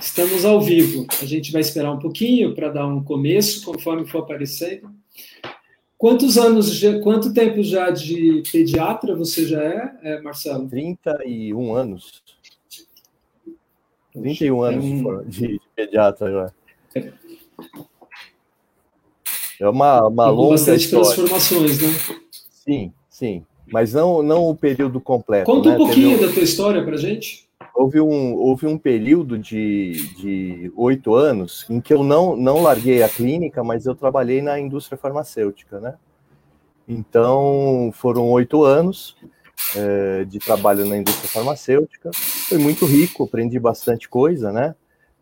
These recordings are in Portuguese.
Estamos ao vivo. A gente vai esperar um pouquinho para dar um começo, conforme for aparecendo. Quantos anos, já, quanto tempo já de pediatra você já é, é Marcelo? 31 anos. 31 anos é um... de, pediatra agora. É, uma, uma longa bastante história. transformações, né? Sim, sim. Mas não, não o período completo. Conta né? um pouquinho Teve... da tua história para gente. Houve um, houve um período de oito anos em que eu não, não larguei a clínica, mas eu trabalhei na indústria farmacêutica, né? Então, foram oito anos é, de trabalho na indústria farmacêutica. Foi muito rico, aprendi bastante coisa, né?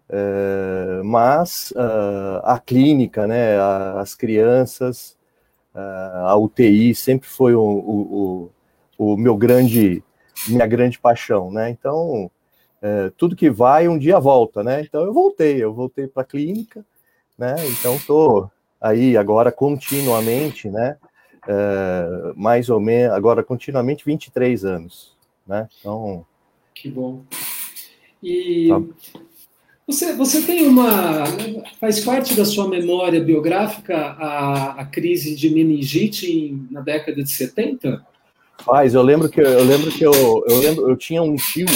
É, mas uh, a clínica, né, a, as crianças, uh, a UTI sempre foi o, o, o, o, meu grande, minha grande paixão, né? Então, é, tudo que vai um dia volta, né? Então eu voltei, eu voltei para a clínica, né? Então estou aí agora continuamente, né? É, mais ou menos, agora continuamente 23 anos, né? Então. Que bom. E tá. você, você tem uma. Faz parte da sua memória biográfica a, a crise de meningite na década de 70? Faz, eu lembro que eu lembro que eu, eu lembro, eu tinha um tio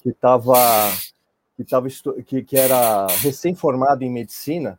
que estava que, tava, que, que era recém-formado em medicina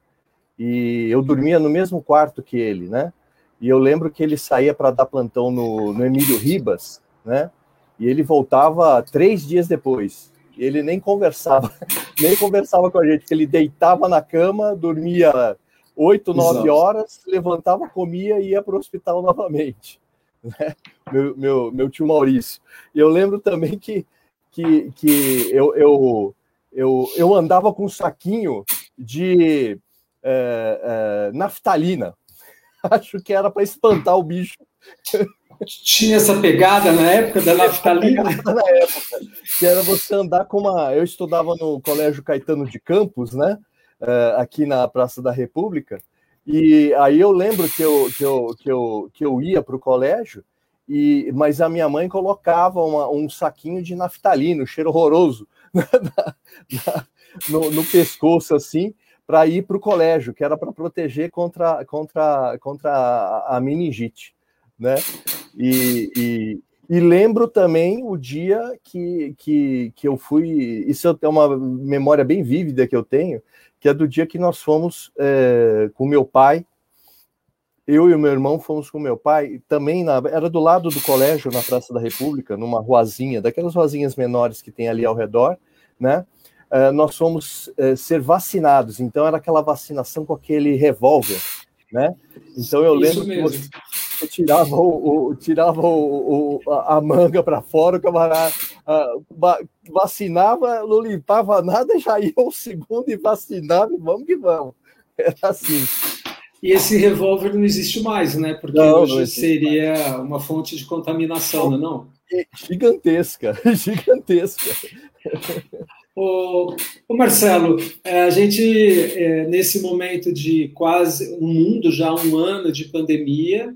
e eu dormia no mesmo quarto que ele, né? E eu lembro que ele saía para dar plantão no, no Emílio Ribas, né? E ele voltava três dias depois. Ele nem conversava, nem conversava com a gente, porque ele deitava na cama, dormia oito, nove horas, levantava, comia e ia para o hospital novamente. Né? Meu, meu, meu tio Maurício. E eu lembro também que que, que eu, eu, eu, eu andava com um saquinho de é, é, naftalina. Acho que era para espantar o bicho. Tinha essa pegada na época da naftalina? na época, que era você andar com uma. Eu estudava no Colégio Caetano de Campos, né? É, aqui na Praça da República. E aí eu lembro que eu, que eu, que eu, que eu ia para o colégio e, mas a minha mãe colocava uma, um saquinho de naftalina, um cheiro horroroso, no, no, pescoço, assim, para ir para o colégio, que era para proteger contra, contra, contra a, a meningite. Né? E, e, e, lembro também o dia que, que, que eu fui. Isso é uma memória bem vívida que eu tenho, que é do dia que nós fomos é, com meu pai eu e o meu irmão fomos com meu pai, também na, era do lado do colégio, na Praça da República, numa ruazinha, daquelas ruazinhas menores que tem ali ao redor, né? Uh, nós fomos uh, ser vacinados, então era aquela vacinação com aquele revólver, né? Então eu lembro que você, você, tirava, o, o tirava o, o, a manga para fora, o camarada uh, vacinava, não limpava nada, já ia o segundo e vacinava, e vamos que vamos. Era assim. E esse revólver não existe mais, né? Porque não, hoje não seria mais. uma fonte de contaminação, não, é? Gigantesca, gigantesca. Ô, ô Marcelo, é, a gente, é, nesse momento de quase um mundo, já um ano de pandemia,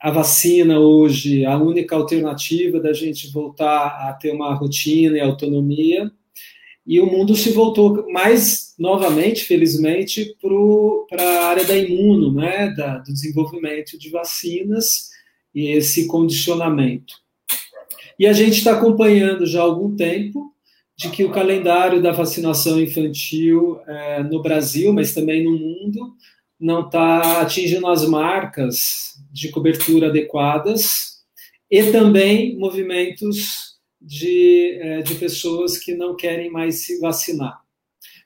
a vacina hoje, a única alternativa da gente voltar a ter uma rotina e autonomia, e o mundo se voltou mais novamente, felizmente, para a área da imuno, né, da, do desenvolvimento de vacinas e esse condicionamento. E a gente está acompanhando já há algum tempo de que o calendário da vacinação infantil é, no Brasil, mas também no mundo, não está atingindo as marcas de cobertura adequadas e também movimentos de, é, de pessoas que não querem mais se vacinar.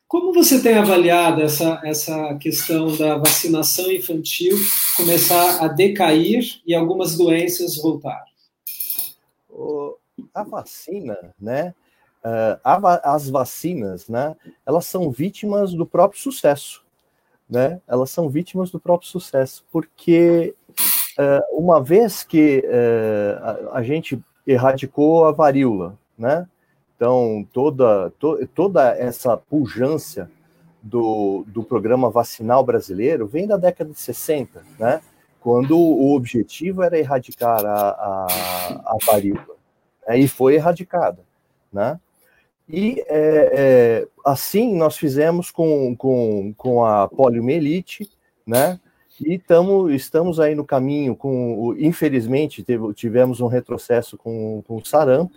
Como você tem avaliado essa, essa questão da vacinação infantil começar a decair e algumas doenças voltar? A vacina, né? Uh, as vacinas, né? Elas são vítimas do próprio sucesso, né? Elas são vítimas do próprio sucesso, porque uh, uma vez que a gente erradicou a varíola, né? Então, toda, to, toda essa pujança do, do programa vacinal brasileiro vem da década de 60, né? Quando o objetivo era erradicar a, a, a varíola. Aí foi erradicada, né? E é, é, assim nós fizemos com, com, com a poliomielite, né? E tamo, estamos aí no caminho com, infelizmente, teve, tivemos um retrocesso com, com o sarampo,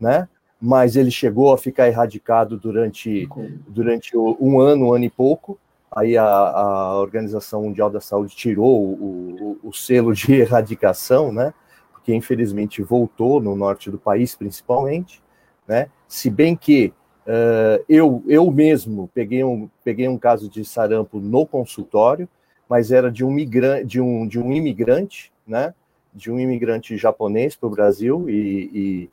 né? Mas ele chegou a ficar erradicado durante, durante um ano, um ano e pouco. Aí a, a Organização Mundial da Saúde tirou o, o, o selo de erradicação, né? Porque infelizmente voltou no norte do país, principalmente, né? Se bem que uh, eu, eu mesmo peguei um, peguei um caso de sarampo no consultório, mas era de um, de um, de um imigrante, né? De um imigrante japonês para o Brasil e,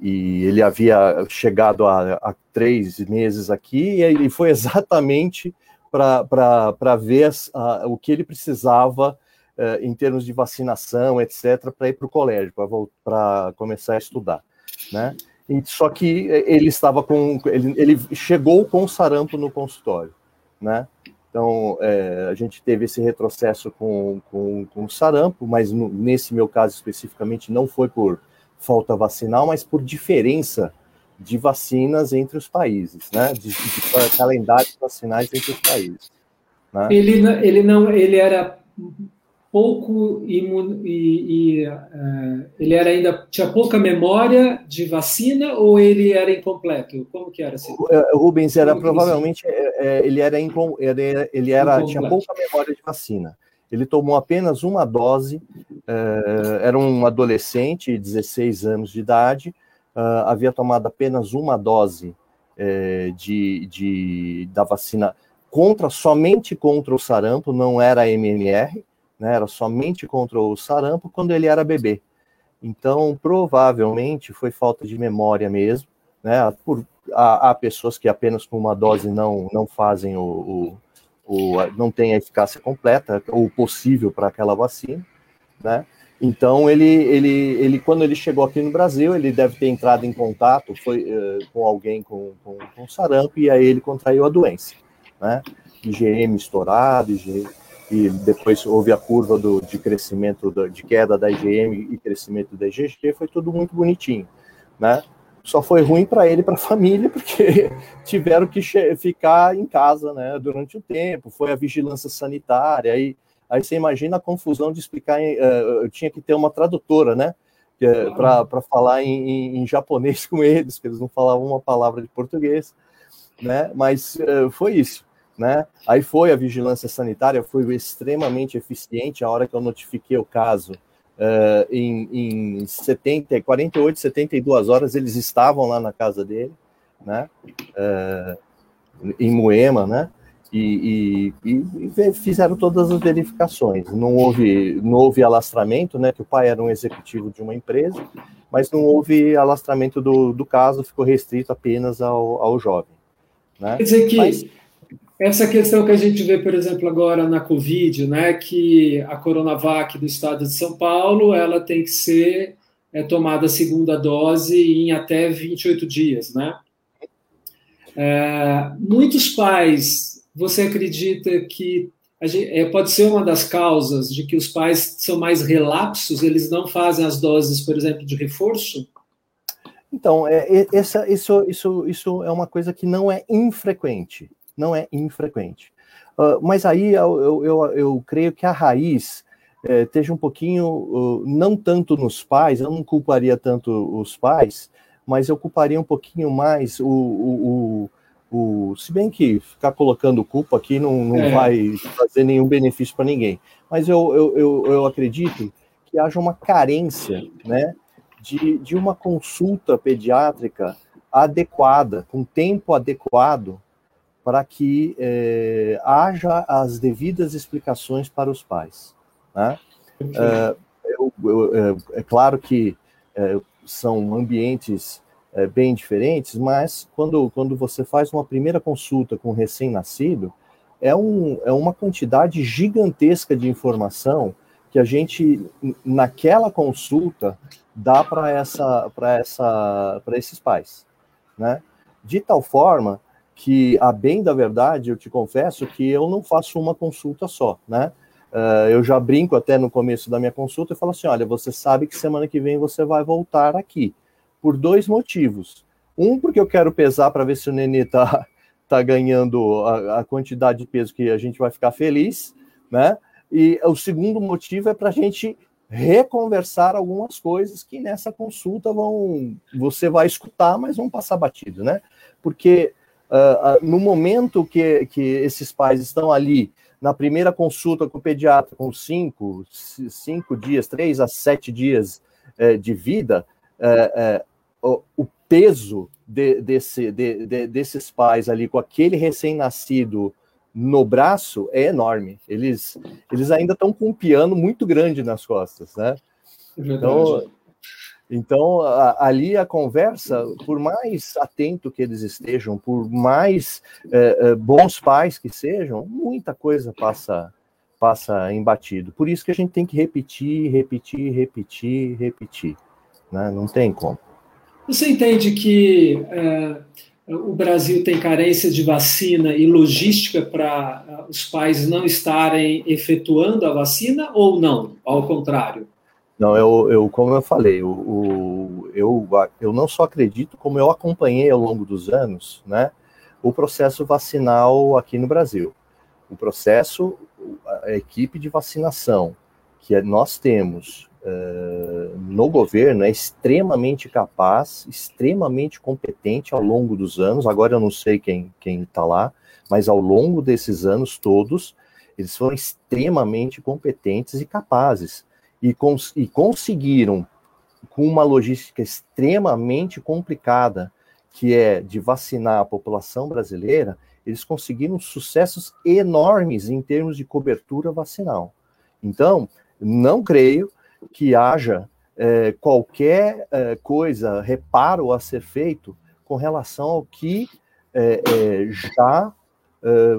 e, e, ele havia chegado há, há, três meses aqui e ele foi exatamente para ver uh, o que ele precisava uh, em termos de vacinação, etc., para ir para o colégio, para começar a estudar, né? E, só que ele estava com, ele, ele chegou com sarampo no consultório, né? Então, é, a gente teve esse retrocesso com, com, com o sarampo, mas no, nesse meu caso especificamente não foi por falta vacinal, mas por diferença de vacinas entre os países, né? De, de calendários vacinais entre os países. Né? Ele, ele não, ele era pouco imun, e, e uh, ele era ainda tinha pouca memória de vacina ou ele era incompleto? Como que era? Assim? O, é, Rubens era provavelmente é, é, ele era incom, ele, ele era tinha pouca memória de vacina. Ele tomou apenas uma dose, uh, era um adolescente, 16 anos de idade, uh, havia tomado apenas uma dose uh, de, de, da vacina contra somente contra o sarampo, não era MMR, né, era somente contra o sarampo quando ele era bebê. Então, provavelmente foi falta de memória mesmo, né? Por, há, há pessoas que apenas com uma dose não, não fazem o, o, o não tem a eficácia completa ou possível para aquela vacina, né? Então ele, ele, ele, quando ele chegou aqui no Brasil, ele deve ter entrado em contato foi, uh, com alguém com, com, com sarampo e aí ele contraiu a doença, né? IgM estourado, IgM, e depois houve a curva do, de crescimento, de queda da IgM e crescimento da IgG, foi tudo muito bonitinho, né? Só foi ruim para ele e para a família, porque tiveram que ficar em casa, né, durante o tempo, foi a vigilância sanitária, aí, aí você imagina a confusão de explicar, em, uh, eu tinha que ter uma tradutora, né, é, para falar em, em, em, japonês com eles, que eles não falavam uma palavra de português, né, mas uh, foi isso né? Aí foi a vigilância sanitária, foi extremamente eficiente a hora que eu notifiquei o caso. Uh, em, em 70, 48, 72 horas eles estavam lá na casa dele, né? Uh, em Moema, né? E, e, e, fizeram todas as verificações. Não houve, não houve alastramento, né? Que o pai era um executivo de uma empresa, mas não houve alastramento do, do caso, ficou restrito apenas ao, ao jovem. Né? Quer dizer que mas, essa questão que a gente vê, por exemplo, agora na Covid, né, que a Coronavac do estado de São Paulo, ela tem que ser é, tomada a segunda dose em até 28 dias, né? É, muitos pais, você acredita que gente, é, pode ser uma das causas de que os pais são mais relapsos, eles não fazem as doses, por exemplo, de reforço? Então, é, essa, isso, isso, isso é uma coisa que não é infrequente não é infrequente. Uh, mas aí eu, eu, eu, creio que a raiz eh, esteja um pouquinho, uh, não tanto nos pais, eu não culparia tanto os pais, mas eu culparia um pouquinho mais o, o, o, o se bem que ficar colocando culpa aqui não, não é. vai fazer nenhum benefício para ninguém. Mas eu, eu, eu, eu acredito que haja uma carência né, de, de uma consulta pediátrica adequada, com tempo adequado para que é, haja as devidas explicações para os pais. Né? É, eu, eu, é, é claro que é, são ambientes é, bem diferentes, mas quando, quando você faz uma primeira consulta com um recém-nascido, é, um, é uma quantidade gigantesca de informação que a gente, naquela consulta, dá para essa, essa, esses pais. Né? De tal forma que, a bem da verdade, eu te confesso que eu não faço uma consulta só, né? Uh, eu já brinco até no começo da minha consulta e falo assim: olha, você sabe que semana que vem você vai voltar aqui, por dois motivos. Um, porque eu quero pesar para ver se o Nenê está tá ganhando a, a, quantidade de peso que a gente vai ficar feliz, né? E o segundo motivo é para a gente reconversar algumas coisas que nessa consulta vão você vai escutar, mas vão passar batido, né? Porque uh, uh, no momento que, que esses pais estão ali na primeira consulta com o pediatra, com cinco, cinco dias, três a sete dias uh, de vida, o, o, peso de, desse, de, de, desses pais ali com aquele recém-nascido no braço é enorme. Eles, eles ainda estão com um piano muito grande nas costas, né? É então, então a, ali a conversa, por mais atento que eles estejam, por mais é, é, bons pais que sejam, muita coisa passa passa embatido. Por isso que a gente tem que repetir, repetir, repetir, repetir. Né? Não tem como. Você entende que é, o Brasil tem carência de vacina e logística para uh, os pais não estarem efetuando a vacina ou não? Ao contrário? Não, eu, eu como eu falei, o, o, eu, eu não só acredito, como eu acompanhei ao longo dos anos, né, o processo vacinal aqui no Brasil. O processo, a equipe de vacinação que nós temos uh, no governo é extremamente capaz, extremamente competente ao longo dos anos. Agora eu não sei quem quem está lá, mas ao longo desses anos todos, eles foram extremamente competentes e capazes e, cons e conseguiram com uma logística extremamente complicada, que é de vacinar a população brasileira, eles conseguiram sucessos enormes em termos de cobertura vacinal. Então, não creio que haja é, qualquer é, coisa, reparo a ser feito com relação ao que é, já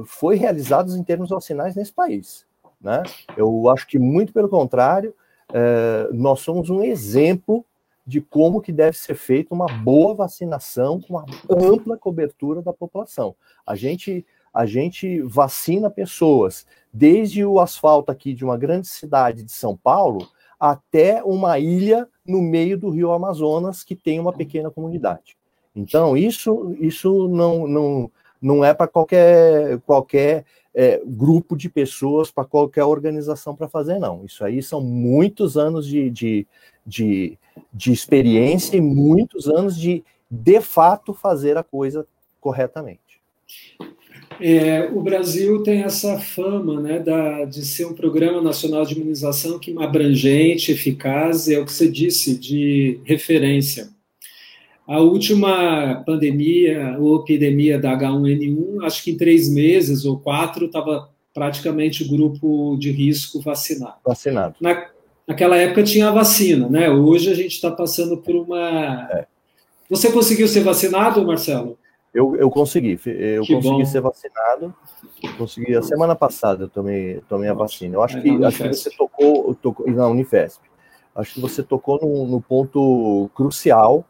foi realizado em termos vacinais nesse país. Né? Eu acho que, muito pelo contrário, é, nós somos um exemplo de como que deve ser feita uma boa vacinação com uma ampla cobertura da população. A gente a gente vacina pessoas desde o asfalto aqui de uma grande cidade de São Paulo até uma ilha no meio do Rio Amazonas que tem uma pequena comunidade. Então, isso, isso não, não, não é para qualquer, qualquer é, grupo de pessoas, para qualquer organização para fazer, não. Isso aí são muitos anos de, de, de, de experiência e muitos anos de, de fato, fazer a coisa corretamente. É, o Brasil tem essa fama né, da, de ser um programa nacional de imunização que é abrangente, eficaz, é o que você disse, de referência. A última pandemia, ou epidemia da H1N1, acho que em três meses ou quatro estava praticamente o grupo de risco vacinado. Vacinado. Na, naquela época tinha a vacina, né? Hoje a gente está passando por uma. É. Você conseguiu ser vacinado, Marcelo? Eu, eu consegui, eu que consegui bom. ser vacinado. Consegui a semana passada eu tomei, tomei a vacina. Eu acho é, que, acho que você tocou, tocou na Unifesp. Acho que você tocou no, no ponto crucial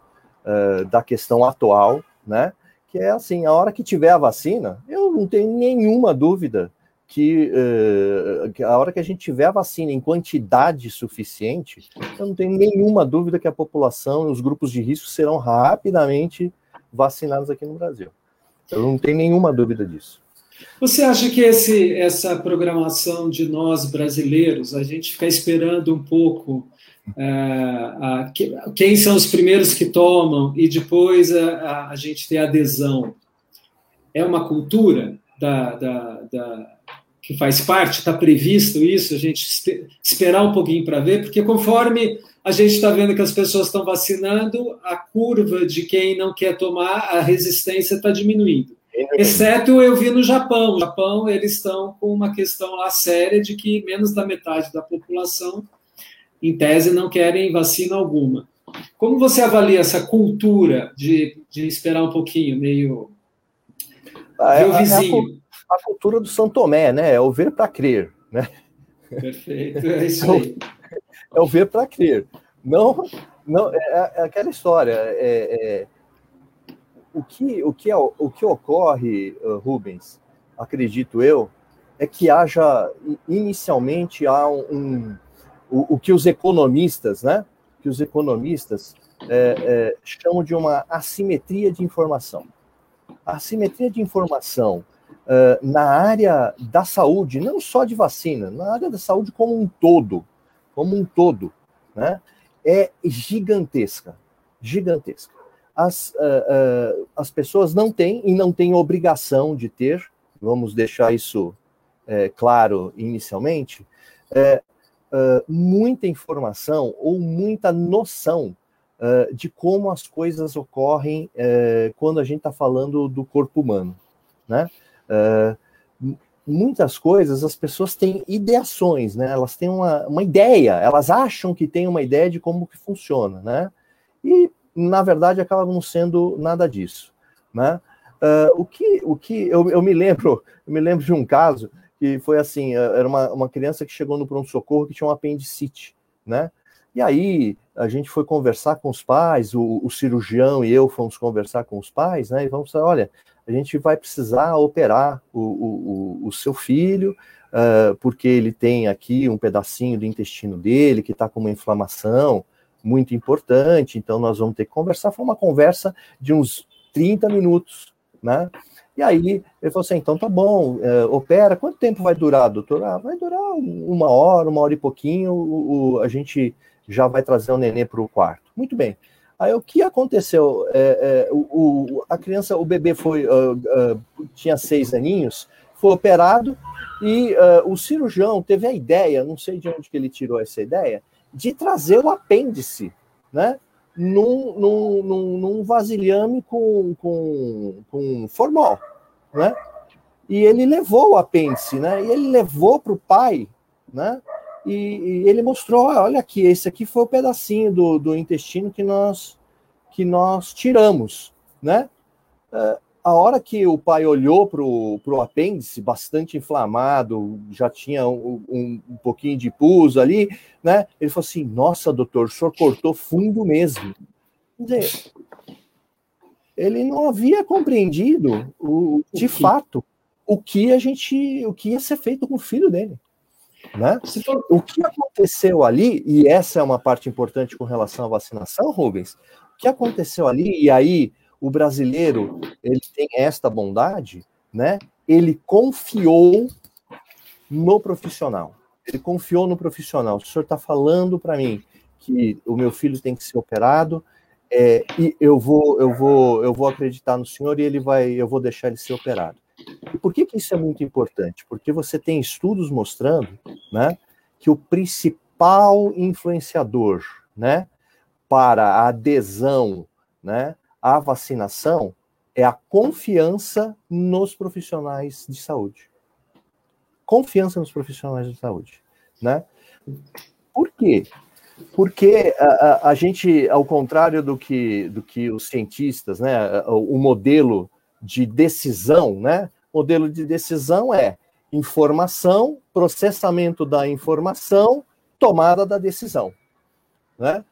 uh, da questão atual, né? Que é assim, a hora que tiver a vacina, eu não tenho nenhuma dúvida que, uh, que a hora que a gente tiver a vacina em quantidade suficiente, eu não tenho nenhuma dúvida que a população e os grupos de risco serão rapidamente vacinados aqui no Brasil. Eu não tenho nenhuma dúvida disso. Você acha que esse, essa programação de nós brasileiros, a gente ficar esperando um pouco é, a, quem são os primeiros que tomam e depois a, a gente ter adesão, é uma cultura da, da, da que faz parte? Está previsto isso? A gente esperar um pouquinho para ver, porque conforme a gente está vendo que as pessoas estão vacinando, a curva de quem não quer tomar, a resistência está diminuindo. Exceto eu vi no Japão. No Japão, eles estão com uma questão lá séria de que menos da metade da população, em tese, não querem vacina alguma. Como você avalia essa cultura de, de esperar um pouquinho, meio. Ah, é, o vizinho? A, a, cultura do São Tomé, né? É o ver para crer, né? Perfeito, é isso aí. é o ver para crer. Não, não é, é aquela história. É, é, o, que, o, que, é, o que ocorre, uh, Rubens, acredito eu, é que haja inicialmente há um, um o, o, que os economistas, né? Que os economistas é, é, chamo de uma assimetria de informação. A assimetria de informação uh, na área da saúde, não só de vacina, na área da saúde como um todo, como um todo, né, é gigantesca, gigantesca. As, uh, uh, as pessoas não têm e não têm obrigação de ter, vamos deixar isso é, claro inicialmente, é, muita informação ou muita noção uh, de como as coisas ocorrem uh, quando a gente está falando do corpo humano, né? Muitas coisas as pessoas têm ideações, né? Elas têm uma, uma ideia, elas acham que têm uma ideia de como que funciona, né? E na verdade acaba não sendo nada disso, né? Uh, o que, o que eu, eu me lembro, eu me lembro de um caso que foi assim, era uma, uma criança que chegou no pronto socorro que tinha um apendicite, né? E aí a gente foi conversar com os pais, o, o, cirurgião e eu fomos conversar com os pais, né? E vamos falar, olha, a gente vai precisar operar o, o, o seu filho, uh, porque ele tem aqui um pedacinho do intestino dele que está com uma inflamação muito importante, então nós vamos ter que conversar. Foi uma conversa de uns 30 minutos, né? E aí ele falou assim: então tá bom, uh, opera. Quanto tempo vai durar, doutor? Ah, vai durar uma hora, uma hora e pouquinho. O, o a gente já vai trazer o nenê para o quarto. Muito bem. Aí o que aconteceu? É, é, o, a criança, o bebê foi uh, uh, tinha seis aninhos, foi operado e uh, o cirurgião teve a ideia, não sei de onde que ele tirou essa ideia, de trazer o apêndice, né? Num, num, num, num vasilhame com, com, com formol, né? E ele levou o apêndice, né? E ele levou para o pai, né? E, e, ele mostrou, olha aqui, esse aqui foi o pedacinho do, do intestino que nós que nós tiramos, né? É, a hora que o pai olhou para o apêndice, bastante inflamado, já tinha um, um, um, pouquinho de pus ali, né? Ele falou assim: Nossa, doutor, o senhor cortou fundo mesmo. Quer dizer, ele não havia compreendido, o, de fato, o que a gente, o que ia ser feito com o filho dele. Né? O que aconteceu ali, e essa é uma parte importante com relação à vacinação, Rubens, o que aconteceu ali, e aí o brasileiro ele tem esta bondade, né? Ele confiou no profissional. Ele confiou no profissional. O senhor está falando para mim que o meu filho tem que ser operado, é, e eu vou, eu vou, eu vou acreditar no senhor e ele vai, eu vou deixar ele ser operado. E por que, que isso é muito importante? Porque você tem estudos mostrando né, que o principal influenciador né, para a adesão né, à vacinação é a confiança nos profissionais de saúde. Confiança nos profissionais de saúde. Né? Por quê? Porque a, a, a, gente, ao contrário do que, do que os cientistas, né, o modelo de decisão, né? Modelo de decisão é informação, processamento da informação, tomada da decisão, né?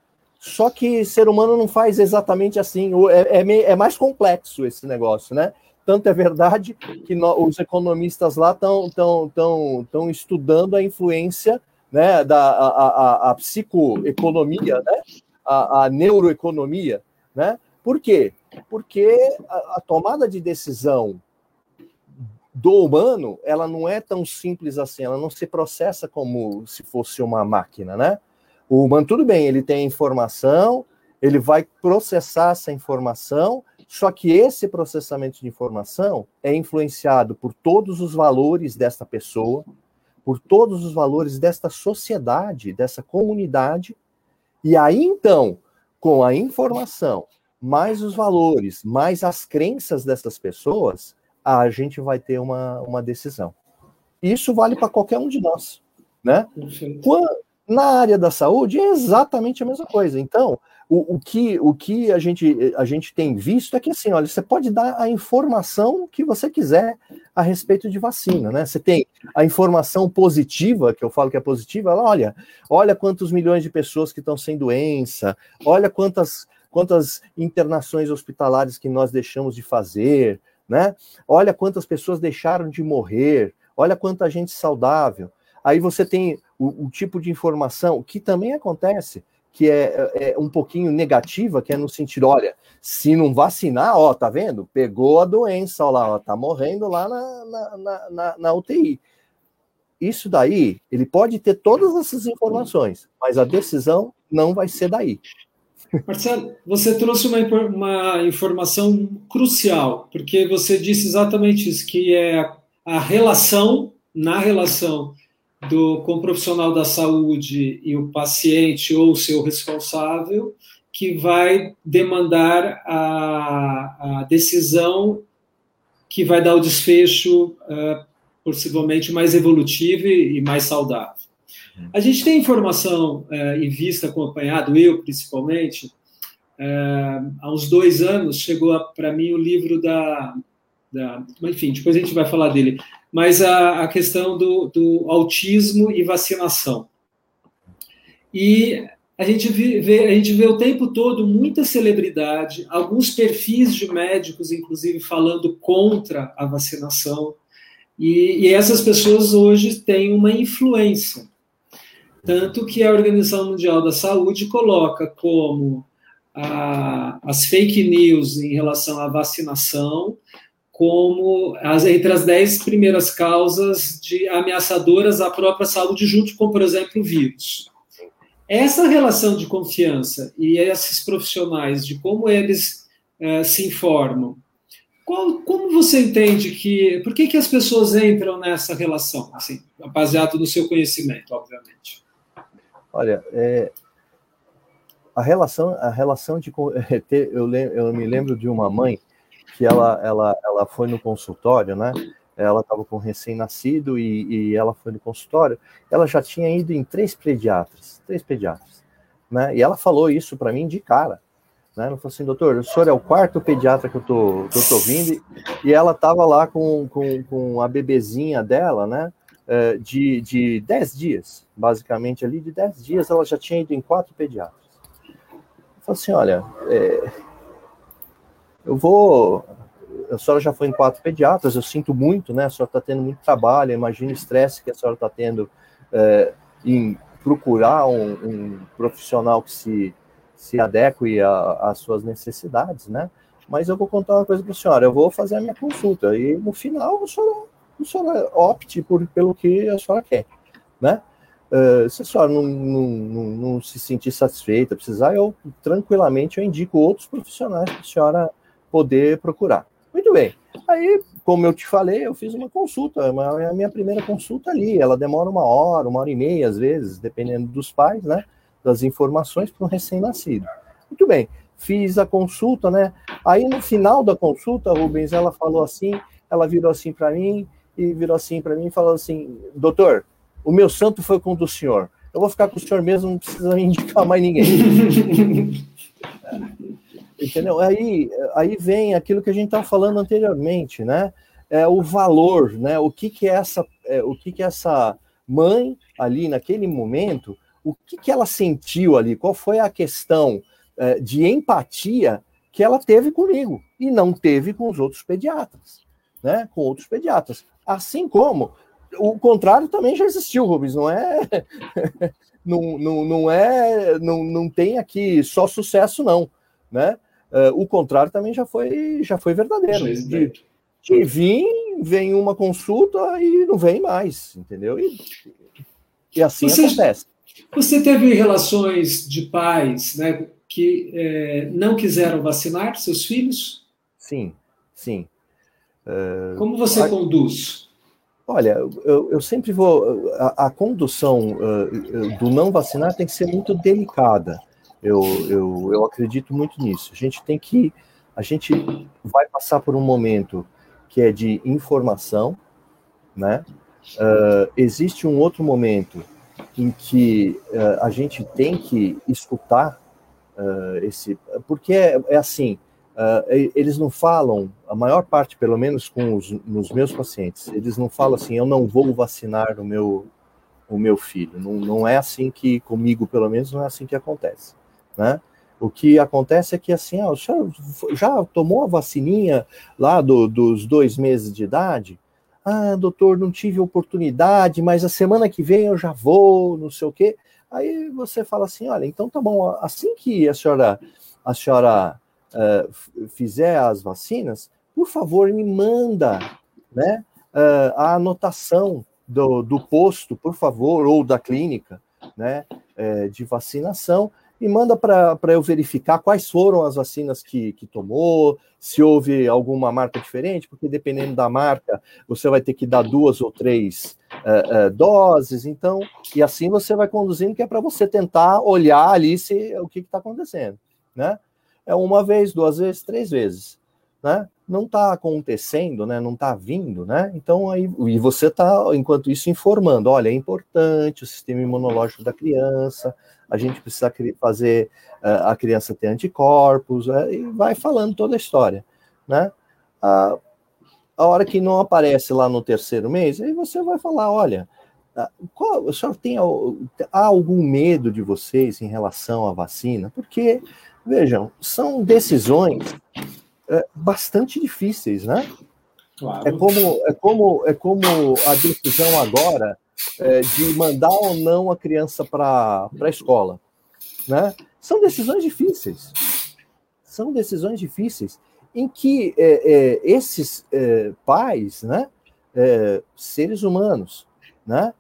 Só que ser humano não faz exatamente assim, é, é, é mais complexo esse negócio, né? Tanto é verdade que os economistas lá estão tão, tão, tão estudando a influência né, da a, a, a psicoeconomia, né, a, a neuroeconomia, né? Por quê? Porque a, a tomada de decisão do humano, ela não é tão simples assim, ela não se processa como se fosse uma máquina, né? O humano, tudo bem, ele tem informação, ele vai processar essa informação, só que esse processamento de informação é influenciado por todos os valores desta pessoa, por todos os valores desta sociedade, dessa comunidade, e aí então, com a informação mais os valores, mais as crenças dessas pessoas, a gente vai ter uma, uma decisão. Isso vale para qualquer um de nós, né? Quando, na área da saúde é exatamente a mesma coisa. Então, o, o, que, o que a, gente, a gente tem visto é que assim, olha, você pode dar a informação que você quiser a respeito de vacina, né? Você tem a informação positiva, que eu falo que é positiva, ela, olha, olha quantos milhões de pessoas que estão sem doença, olha quantas quantas internações hospitalares que nós deixamos de fazer, né? Olha quantas pessoas deixaram de morrer, olha quanta gente saudável. Aí você tem o, o tipo de informação que também acontece, que é, é, um pouquinho negativa, que é no sentido, olha, se não vacinar, ó, tá vendo? Pegou a doença, ó lá, ó, tá morrendo lá na, na, na, na UTI. Isso daí, ele pode ter todas essas informações, mas a decisão não vai ser daí. Marcelo, você trouxe uma, uma informação crucial, porque você disse exatamente isso, que é a relação, na relação do, com o profissional da saúde e o paciente ou o seu responsável, que vai demandar a, a decisão que vai dar o desfecho uh, possivelmente mais evolutivo e mais saudável. A gente tem informação uh, e vista acompanhado, eu principalmente, uh, há uns dois anos chegou para mim o livro da, da, Enfim, depois a gente vai falar dele, mas a, a questão do, do autismo e vacinação. E a gente vê, a gente vê o tempo todo muita celebridade, alguns perfis de médicos, inclusive, falando contra a vacinação. E, e essas pessoas hoje têm uma influência. Tanto que a Organização Mundial da Saúde coloca como a, as fake news em relação à vacinação como as, entre as dez primeiras causas de ameaçadoras à própria saúde, junto com, por exemplo, o vírus. Essa relação de confiança e esses profissionais, de como eles uh, se informam, qual, como você entende que. Por que, que as pessoas entram nessa relação? Assim, baseado no seu conhecimento, obviamente. Olha, é, a relação, a relação de. Eu, eu me lembro de uma mãe que ela, ela, ela foi no consultório, né? Ela estava com recém-nascido e, e, ela foi no consultório. Ela já tinha ido em três pediatras, três pediatras, né? E ela falou isso para mim de cara, né? Ela falou assim, doutor, o senhor é o quarto pediatra que eu tô, que eu tô vindo e ela estava lá com, com, com a bebezinha dela, né? É, de, de dez dias, basicamente ali de dez dias, ela já tinha ido em quatro pediatras. Falei assim, olha, é, eu vou a senhora já foi em quatro pediatras, eu sinto muito, né? A senhora está tendo muito trabalho, imagina o estresse que a senhora está tendo é, em procurar um, um, profissional que se, se adeque às suas necessidades, né? Mas eu vou contar uma coisa para a senhora, eu vou fazer a minha consulta e no final a senhora, a senhora opte por, pelo que a senhora quer, né? Uh, se a senhora não, não, não, não, se sentir satisfeita, precisar, eu tranquilamente eu indico outros profissionais para a senhora poder procurar. Muito bem. Aí, como eu te falei, eu fiz uma consulta, uma, a minha primeira consulta ali. Ela demora uma hora, uma hora e meia, às vezes, dependendo dos pais, né? Das informações para um recém-nascido. Muito bem. Fiz a consulta, né? Aí, no final da consulta, Rubens, ela falou assim, ela virou assim para mim e virou assim para mim e falou assim: doutor, o meu santo foi com o do senhor. Eu vou ficar com o senhor mesmo, não precisa indicar mais ninguém. Entendeu? Aí, aí vem aquilo que a gente estava falando anteriormente, né? É o valor, né? O que que é essa, é, o que que essa mãe ali naquele momento, o que que ela sentiu ali? Qual foi a questão é, de empatia que ela teve comigo e não teve com os outros pediatras, né? Com outros pediatras. Assim como o contrário também já existiu, Rubens, não é? não, não, não é, não, não tem aqui só sucesso, não, né? Uh, o contrário também já foi, já foi verdadeiro. De, de vir, vem uma consulta e não vem mais, entendeu? E, e assim você, acontece. Você teve relações de pais né, que é, não quiseram vacinar seus filhos? Sim, sim. Uh, Como você a, conduz? Olha, eu, eu sempre vou. A, a condução uh, do não vacinar tem que ser muito delicada. Eu, eu, eu acredito muito nisso. A gente tem que. A gente vai passar por um momento que é de informação, né? Uh, existe um outro momento em que uh, a gente tem que escutar uh, esse. Porque é, é assim. eles não falam, a maior parte, pelo menos com os nos meus pacientes, eles não falam assim, eu não vou vacinar o meu, o meu filho. Não, não é assim que, comigo, pelo menos, não é assim que acontece. Né? O que acontece é que assim, ó, já tomou a vacininha lá do, dos dois meses de idade? Ah, doutor, não tive oportunidade, mas a semana que vem eu já vou, não sei o quê. Aí você fala assim, olha, então tá bom, assim que a senhora, a senhora uh, fizer as vacinas, por favor, me manda né, uh, a anotação do, do posto, por favor, ou da clínica né, uh, de vacinação, e manda para eu verificar quais foram as vacinas que, que tomou, se houve alguma marca diferente, porque dependendo da marca, você vai ter que dar duas ou três uh, uh, doses, então, e assim você vai conduzindo, que é para você tentar olhar ali se o que está acontecendo, né? É uma vez, duas vezes, três vezes, né? Não está acontecendo, né? Não está vindo, né? Então aí e você está, enquanto isso, informando, olha, é importante o sistema imunológico da criança, a gente precisa fazer uh, a criança ter anticorpos, uh, e vai falando toda a história, né? A hora que não aparece lá no terceiro mês, aí você vai falar, olha, qual, o senhor tem há algum medo de vocês em relação à vacina? Porque, vejam, são decisões bastante difíceis, né? Claro. É como é como é como a decisão agora é, de mandar ou não a criança para a escola. Né? São decisões difíceis. São decisões difíceis em que é, é, esses é, pais, né, é, seres humanos, né,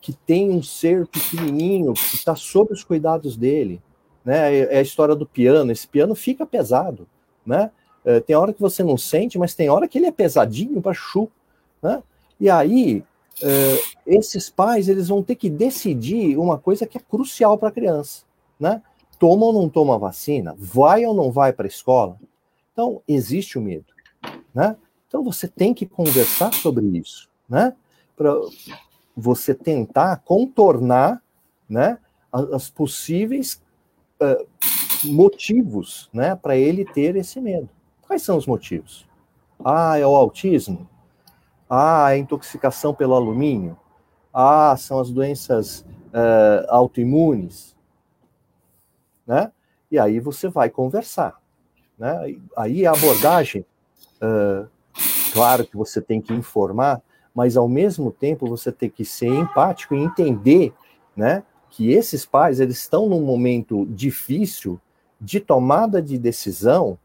que tem um ser pequenininho que está sob os cuidados dele, né, é, é a história do piano. Esse piano fica pesado, né? Tem hora que você não sente, mas tem hora que ele é pesadinho para chu, né? E aí uh, esses pais eles vão ter que decidir uma coisa que é crucial para a criança, né? Toma ou não toma vacina? Vai ou não vai para a escola? Então, existe o medo, né? Então, você tem que conversar sobre isso, né? Para você tentar contornar, né? As possíveis uh, motivos, né? Para ele ter esse medo. Quais são os motivos? Ah, é o autismo? Ah, a intoxicação pelo alumínio. Ah, são as doenças uh, autoimunes. Né? E aí você vai conversar. Né? Aí a abordagem, uh, claro que você tem que informar, mas ao mesmo tempo você tem que ser empático e entender né, que esses pais eles estão num momento difícil de tomada de decisão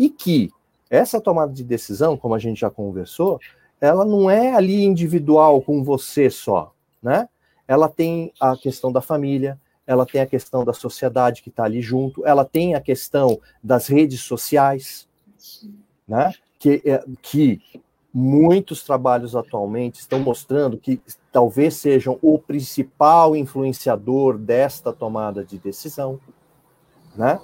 e que essa tomada de decisão, como a gente já conversou, ela não é ali individual com você só, né? Ela tem a questão da família, ela tem a questão da sociedade que está ali junto, ela tem a questão das redes sociais, né? Que, é, que muitos trabalhos atualmente estão mostrando que talvez sejam o principal influenciador desta tomada de decisão, né?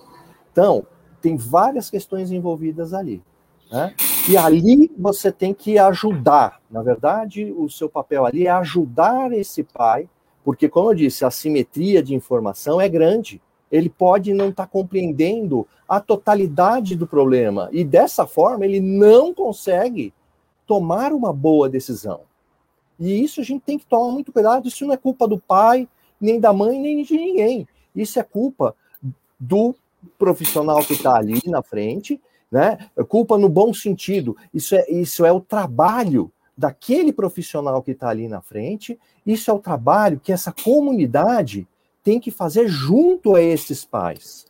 Então, tem várias questões envolvidas ali. Né? E ali você tem que ajudar. Na verdade, o seu papel ali é ajudar esse pai, porque, como eu disse, a simetria de informação é grande. Ele pode não estar tá compreendendo a totalidade do problema. E dessa forma, ele não consegue tomar uma boa decisão. E isso a gente tem que tomar muito cuidado. Isso não é culpa do pai, nem da mãe, nem de ninguém. Isso é culpa do profissional que está ali na frente né? Culpa no bom sentido. Isso é, isso é o trabalho daquele profissional que está ali na frente, isso é o trabalho que essa comunidade tem que fazer junto a esses pais.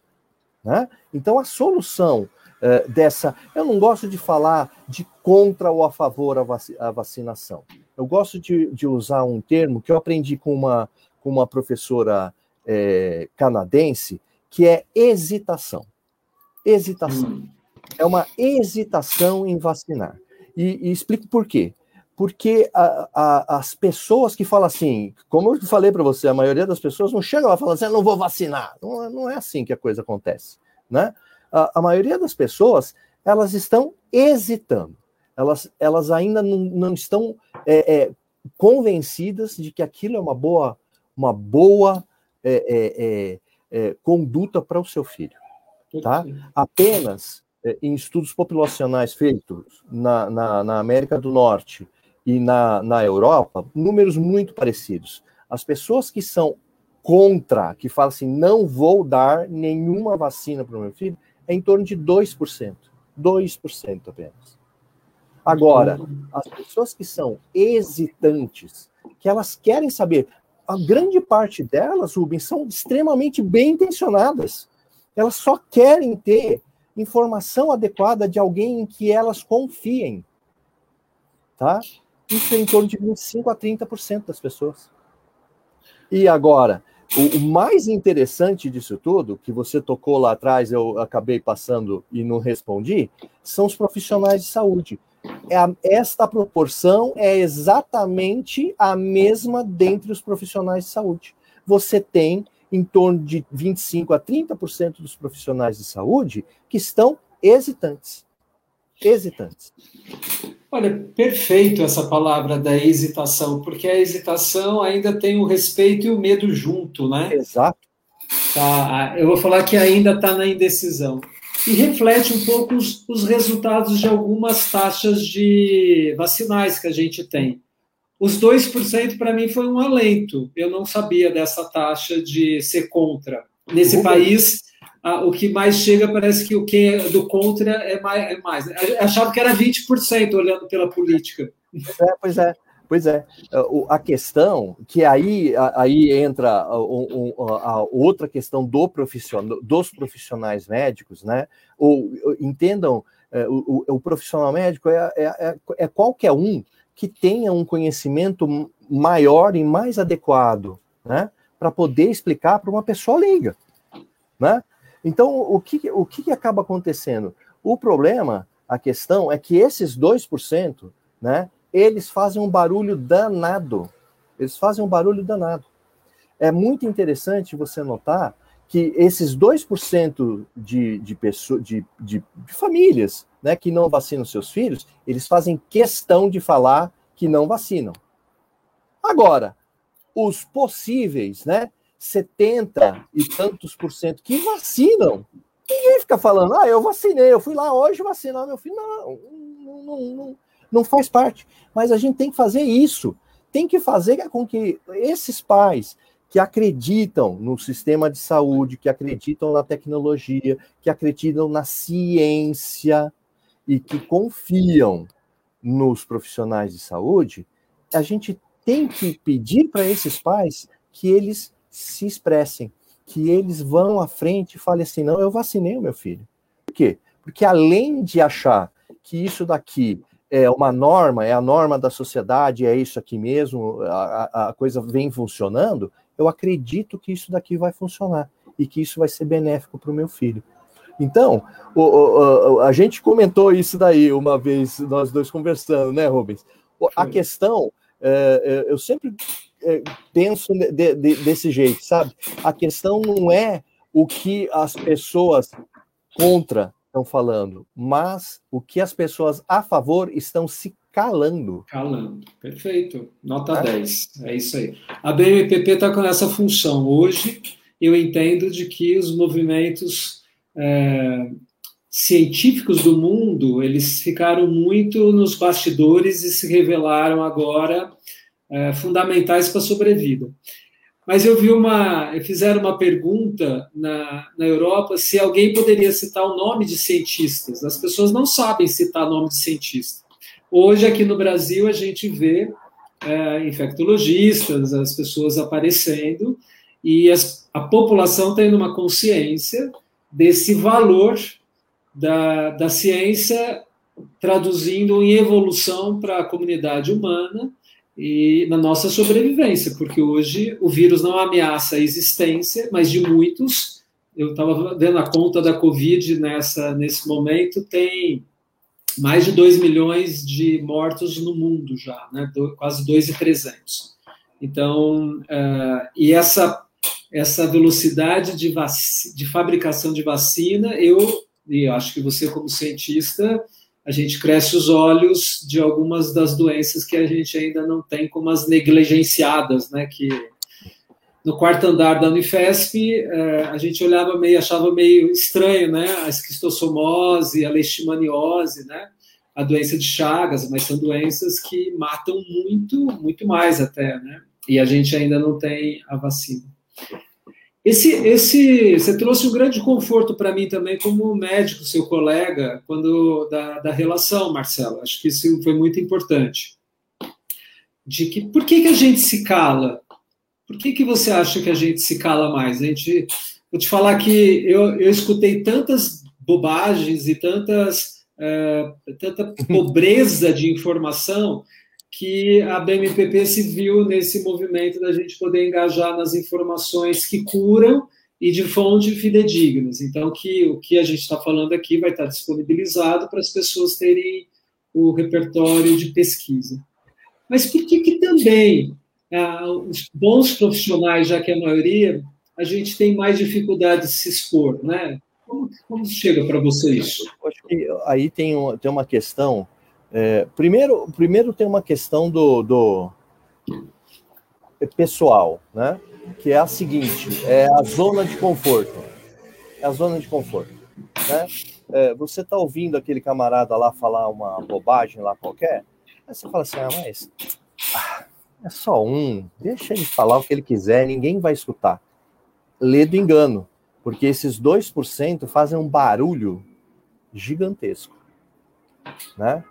Né? Então, a solução uh, dessa. Eu não gosto de falar de contra ou a favor a, vac, a vacinação. Eu gosto de, de, usar um termo que eu aprendi com uma, com uma professora é, canadense, que é hesitação. Hesitação. Hum é uma hesitação em vacinar. E, e explico por quê. Porque a, a, as pessoas que falam assim, como eu falei para você, a maioria das pessoas não chega lá falando assim, não vou vacinar. Não, não é assim que a coisa acontece. Né? A, a maioria das pessoas, elas estão hesitando. Elas, elas ainda não, não estão é, é, convencidas de que aquilo é uma boa, uma boa é, é, conduta para o seu filho. Tá? Apenas é, em estudos populacionais feitos na, na, na, América do Norte e na, na Europa, números muito parecidos. As pessoas que são contra, que falam assim, não vou dar nenhuma vacina para o meu filho, é em torno de 2%. 2% apenas. Agora, as pessoas que são hesitantes, que elas querem saber a grande parte delas, Rubens, são extremamente bem intencionadas. Elas só querem ter informação adequada de alguém em que elas confiem. Tá? Isso é em torno de 25 a 30% das pessoas. E agora, o, o, mais interessante disso tudo, que você tocou lá atrás, eu acabei passando e não respondi, são os profissionais de saúde. É esta proporção é exatamente a mesma dentre os profissionais de saúde. Você tem em torno de 25 a 30% dos profissionais de saúde que estão hesitantes. Hesitantes. Olha, perfeito essa palavra da hesitação, porque a hesitação ainda tem o respeito e o medo junto, né? Exato. Tá, eu vou falar que ainda está na indecisão. E reflete um pouco os, os resultados de algumas taxas de vacinais que a gente tem. Os 2% para mim foi um alento. Eu não sabia dessa taxa de ser contra. Nesse uhum. país, ah, o que mais chega parece que o que é do contra é mais. É mais. Achava que era 20% olhando pela política. É, pois é. Pois é, a questão que aí, aí entra a, outra questão do profissional, dos profissionais médicos, né? Ou, entendam, é, o, o, profissional médico é, é, é, é qualquer um que tenha um conhecimento maior e mais adequado, né? Para poder explicar para uma pessoa leiga, né? Então, o que, o que acaba acontecendo? O problema, a questão é que esses 2%, né, eles fazem um barulho danado. Eles fazem um barulho danado. É muito interessante você notar que esses 2% de, de, pessoas, de, de, de famílias né, que não vacinam seus filhos, eles fazem questão de falar que não vacinam. Agora, os possíveis, né, 70 e tantos por cento que vacinam. Ninguém fica falando, ah, eu vacinei, eu fui lá hoje vacinar meu filho. Não, não, não, não, faz parte. Mas a gente tem que fazer isso. Tem que fazer com que esses pais que acreditam no sistema de saúde, que acreditam na tecnologia, que acreditam na ciência e que confiam nos profissionais de saúde, a gente tem que pedir para esses pais que eles se expressem, que eles vão à frente e falem assim: não, eu vacinei o meu filho. Por quê? Porque além de achar que isso daqui é uma norma, é a norma da sociedade, é isso aqui mesmo, a, a coisa vem funcionando, eu acredito que isso daqui vai funcionar e que isso vai ser benéfico para o meu filho. Então, o, o, a gente comentou isso daí uma vez, nós dois conversando, né, Rubens? A questão, é, é, eu sempre é, penso de, de, desse jeito, sabe? A questão não é o que as pessoas contra estão falando, mas o que as pessoas a favor estão se calando. Calando, perfeito. Nota é. 10, é isso aí. A BMPP está com essa função. Hoje, eu entendo de que os movimentos é, científicos do mundo, eles ficaram muito nos bastidores e se revelaram agora é, fundamentais para a sobrevida. Mas eu vi uma, fizeram uma pergunta na, na Europa se alguém poderia citar o nome de cientistas. As pessoas não sabem citar nome de cientista. Hoje aqui no Brasil a gente vê é, infectologistas, as pessoas aparecendo e as, a população tendo uma consciência desse valor da, da ciência traduzindo em evolução para a comunidade humana e na nossa sobrevivência, porque hoje o vírus não ameaça a existência, mas de muitos. Eu estava vendo a conta da Covid nessa, nesse momento, tem mais de 2 milhões de mortos no mundo já, né? Do, quase 2,300. Então, uh, e essa, essa velocidade de, vac, de fabricação de vacina, eu, e eu acho que você, como cientista, a gente cresce os olhos de algumas das doenças que a gente ainda não tem como as negligenciadas, né? Que no quarto andar da Unifesp é, a gente olhava meio, achava meio estranho, né? A esquistossomose, a leishmaniose, né? A doença de Chagas, mas são doenças que matam muito, muito mais até, né? E a gente ainda não tem a vacina. Esse, esse, você trouxe um grande conforto para mim também, como médico, seu colega, quando da, da relação, Marcelo. Acho que isso foi muito importante. De que por que, que a gente se cala? Por que, que você acha que a gente se cala mais? A gente, vou te falar que eu, eu escutei tantas bobagens e tantas, é, tanta pobreza de informação que a BMPP se viu nesse movimento da gente poder engajar nas informações que curam e de fonte fidedignas. Então, que o que a gente está falando aqui vai estar disponibilizado para as pessoas terem o repertório de pesquisa. Mas por que, que também ah, os bons profissionais, já que a maioria, a gente tem mais dificuldade de se expor, né? Como, como chega para você isso? Acho que aí tem, tem uma questão é, primeiro, primeiro tem uma questão do, do pessoal, né? Que é a seguinte: é a zona de conforto. É a zona de conforto, né? É, você está ouvindo aquele camarada lá falar uma bobagem lá qualquer, aí você fala assim, ah, mas ah, é só um, deixa ele falar o que ele quiser, ninguém vai escutar. Lê do engano, porque esses 2% fazem um barulho gigantesco, né?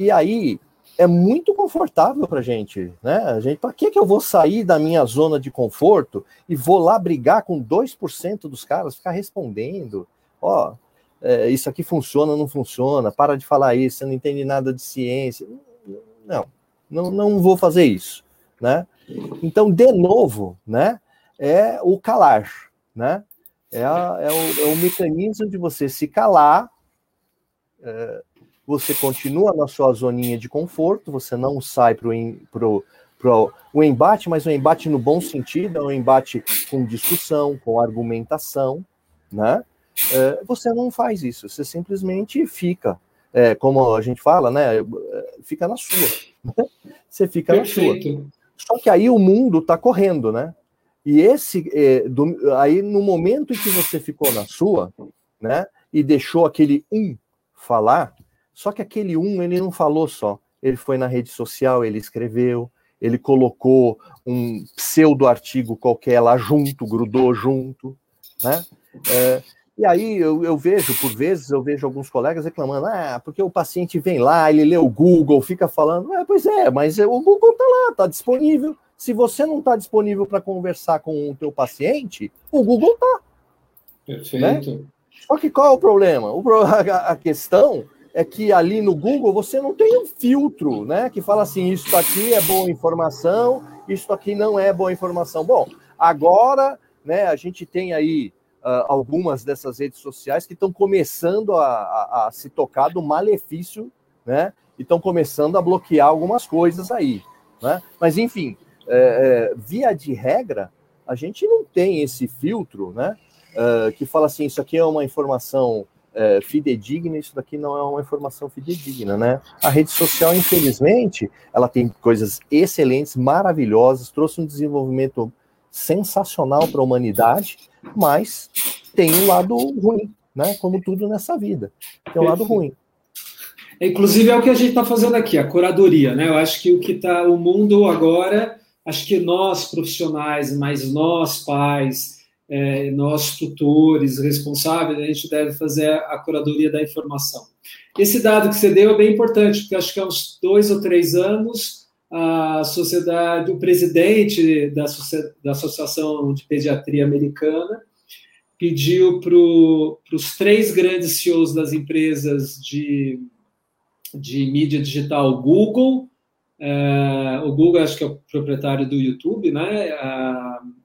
E aí é muito confortável para gente, né? A gente, para que que eu vou sair da minha zona de conforto e vou lá brigar com 2% dos caras, ficar respondendo, ó, é, isso aqui funciona, não funciona, para de falar isso, você não entende nada de ciência. Não, não, não vou fazer isso, né? Então, de novo, né? É o calar, né? É, a, é, o, é o mecanismo de você se calar. É, você continua na sua zoninha de conforto, você não sai para pro, pro, o embate, mas o embate no bom sentido, é um embate com discussão, com argumentação, né? É, você não faz isso, você simplesmente fica, é, como a gente fala, né? Fica na sua. você fica Perfeito. na sua. Só que aí o mundo está correndo, né? E esse, é, do, aí no momento em que você ficou na sua, né? E deixou aquele um falar, só que aquele um, ele não falou só. Ele foi na rede social, ele escreveu, ele colocou um pseudo artigo qualquer lá junto, grudou junto, né? É, e aí eu, eu, vejo, por vezes, eu vejo alguns colegas reclamando, ah, porque o paciente vem lá, ele lê o Google, fica falando, é, pois é, mas o Google tá lá, tá disponível. Se você não está disponível para conversar com o teu paciente, o Google tá. Perfeito. Né? Só que qual é o problema? O, a, a questão é que ali no Google você não tem um filtro, né? Que fala assim, isso aqui é boa informação, isso aqui não é boa informação. Bom, agora, né? A gente tem aí uh, algumas dessas redes sociais que estão começando a, a, a, se tocar do malefício, né? E estão começando a bloquear algumas coisas aí, né? Mas enfim, é, é, via de regra, a gente não tem esse filtro, né? Uh, que fala assim, isso aqui é uma informação é, fidedigna, isso daqui não é uma informação fidedigna, né? A rede social, infelizmente, ela tem coisas excelentes, maravilhosas, trouxe um desenvolvimento sensacional para a humanidade, mas tem um lado ruim, né? Como tudo nessa vida, tem um lado ruim. Inclusive é o que a gente está fazendo aqui, a curadoria, né? Eu acho que o que está o mundo agora, acho que nós profissionais, mas nós pais, é, nós, tutores, responsáveis, a gente deve fazer a curadoria da informação. Esse dado que você deu é bem importante, porque acho que há uns dois ou três anos, a sociedade, o presidente da, da Associação de Pediatria Americana pediu para os três grandes CEOs das empresas de, de mídia digital, Google, é, o Google acho que é o proprietário do YouTube, né?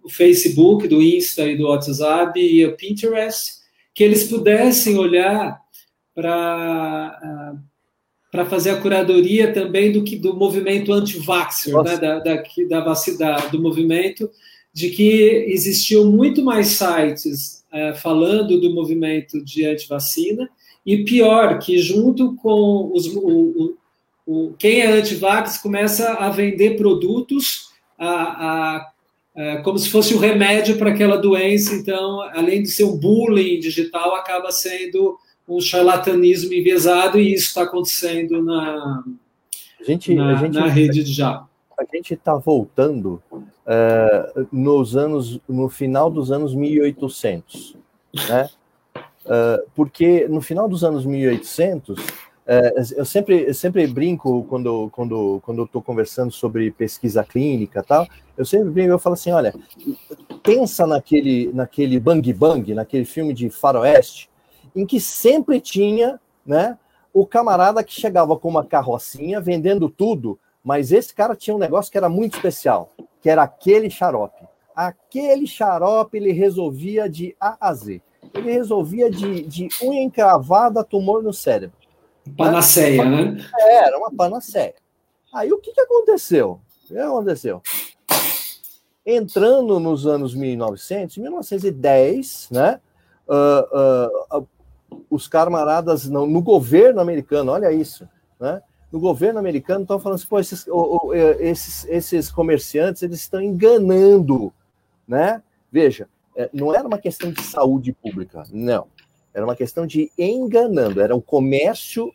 O Facebook, do Insta e do WhatsApp e o Pinterest, que eles pudessem olhar para para fazer a curadoria também do que do movimento anti-vaxxer, né? da, da, da vacina, do movimento, de que existiam muito mais sites é, falando do movimento de anti-vacina, e pior, que junto com os, o, o, quem é anti-vax começa a vender produtos a, a, é, como se fosse o um remédio para aquela doença. Então, além de ser um bullying digital, acaba sendo um charlatanismo enviesado, e isso está acontecendo na, a gente, na, a gente, na rede de já. A gente está voltando uh, nos anos, no final dos anos 1800, né? Uh, porque no final dos anos 1800 É, eu, sempre, eu sempre brinco quando, quando, quando eu estou conversando sobre pesquisa clínica tal, eu sempre brinco, eu falo assim, olha, pensa naquele, naquele bang bang, naquele filme de faroeste, em que sempre tinha, né, o camarada que chegava com uma carrocinha vendendo tudo, mas esse cara tinha um negócio que era muito especial, que era aquele xarope. Aquele xarope ele resolvia de A a Z. Ele resolvia de, de unha encravada, tumor no cérebro. Panaceia, né? É, era uma panaceia. Aí o que, que aconteceu? O que aconteceu? Entrando nos anos 1900, 1910, né? Uh, uh, os camaradas no, no governo americano, olha isso, né? no governo americano estão falando assim, pô, esses, esses, esses comerciantes eles estão enganando, né? Veja, é, não era uma questão de saúde pública, não. Era uma questão de enganando, era um comércio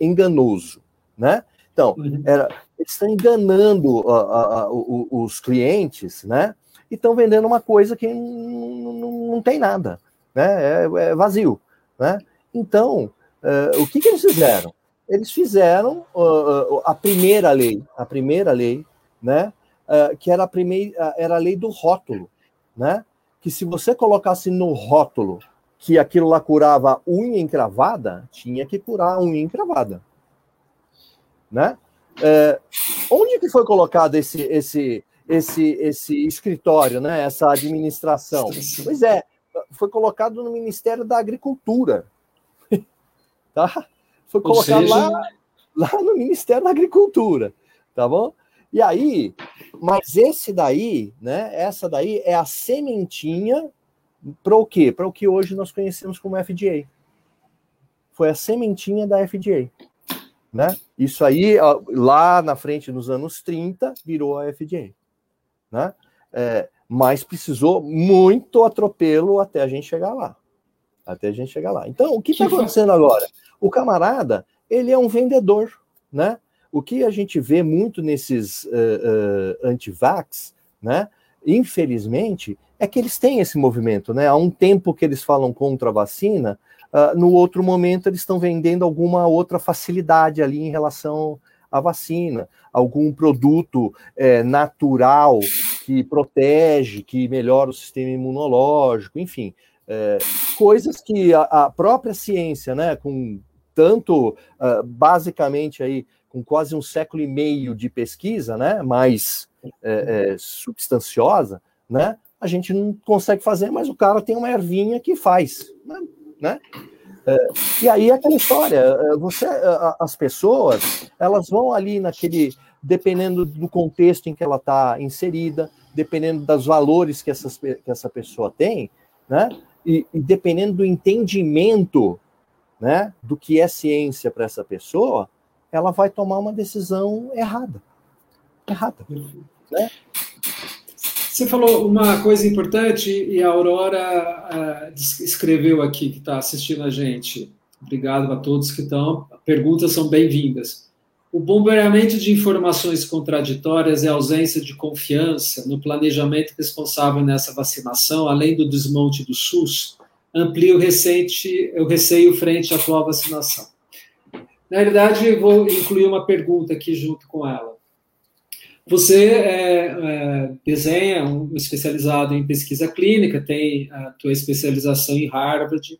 enganoso, né? Então, uhum. era, eles estão enganando a, a, a, os clientes, né? E estão vendendo uma coisa que não, não, não tem nada, né? É, é vazio, né? Então, uh, o que, que eles fizeram? eles fizeram uh, a primeira lei, a primeira lei, né, uh, que era a primeira, era a lei do rótulo, né, que se você colocasse no rótulo que aquilo lá curava unha encravada, tinha que curar unha encravada, né? É, onde que foi colocado esse esse esse esse escritório, né? Essa administração? Pois é, foi colocado no Ministério da Agricultura, tá? Foi colocado seja... lá, lá no Ministério da Agricultura, tá bom? E aí, mas esse daí, né? Essa daí é a sementinha para o quê? Para o que hoje nós conhecemos como FDA. Foi a sementinha da FDA. Né? Isso aí, lá na frente, nos anos 30, virou a FDA. Né? É, mas precisou muito atropelo até a gente chegar lá. Até a gente chegar lá. Então, o que está acontecendo agora? O camarada, ele é um vendedor, né? O que a gente vê muito nesses uh, uh, anti-vax, né? Infelizmente, é que eles têm esse movimento, né? Há um tempo que eles falam contra a vacina, uh, no outro momento eles estão vendendo alguma outra facilidade ali em relação à vacina, algum produto é, natural que protege, que melhora o sistema imunológico, enfim, é, coisas que a, a, própria ciência, né, com tanto uh, basicamente aí com quase um século e meio de pesquisa, né, mais é, é, substanciosa, né, a gente não consegue fazer, mas o cara tem uma ervinha que faz, né? né? É, e aí é aquela história, é, você, as pessoas, elas vão ali naquele, dependendo do contexto em que ela está inserida, dependendo dos valores que, essas, que essa pessoa tem, né? E, e dependendo do entendimento né, do que é ciência para essa pessoa, ela vai tomar uma decisão errada. Errada. Né? Você falou uma coisa importante e a Aurora uh, escreveu aqui, que está assistindo a gente. Obrigado a todos que estão. Perguntas são bem-vindas. O bombeamento de informações contraditórias e a ausência de confiança no planejamento responsável nessa vacinação, além do desmonte do SUS, amplia o, recente, o receio frente à atual vacinação. Na realidade, vou incluir uma pergunta aqui junto com ela. Você é, é, desenha, um especializado em pesquisa clínica, tem a tua especialização em Harvard.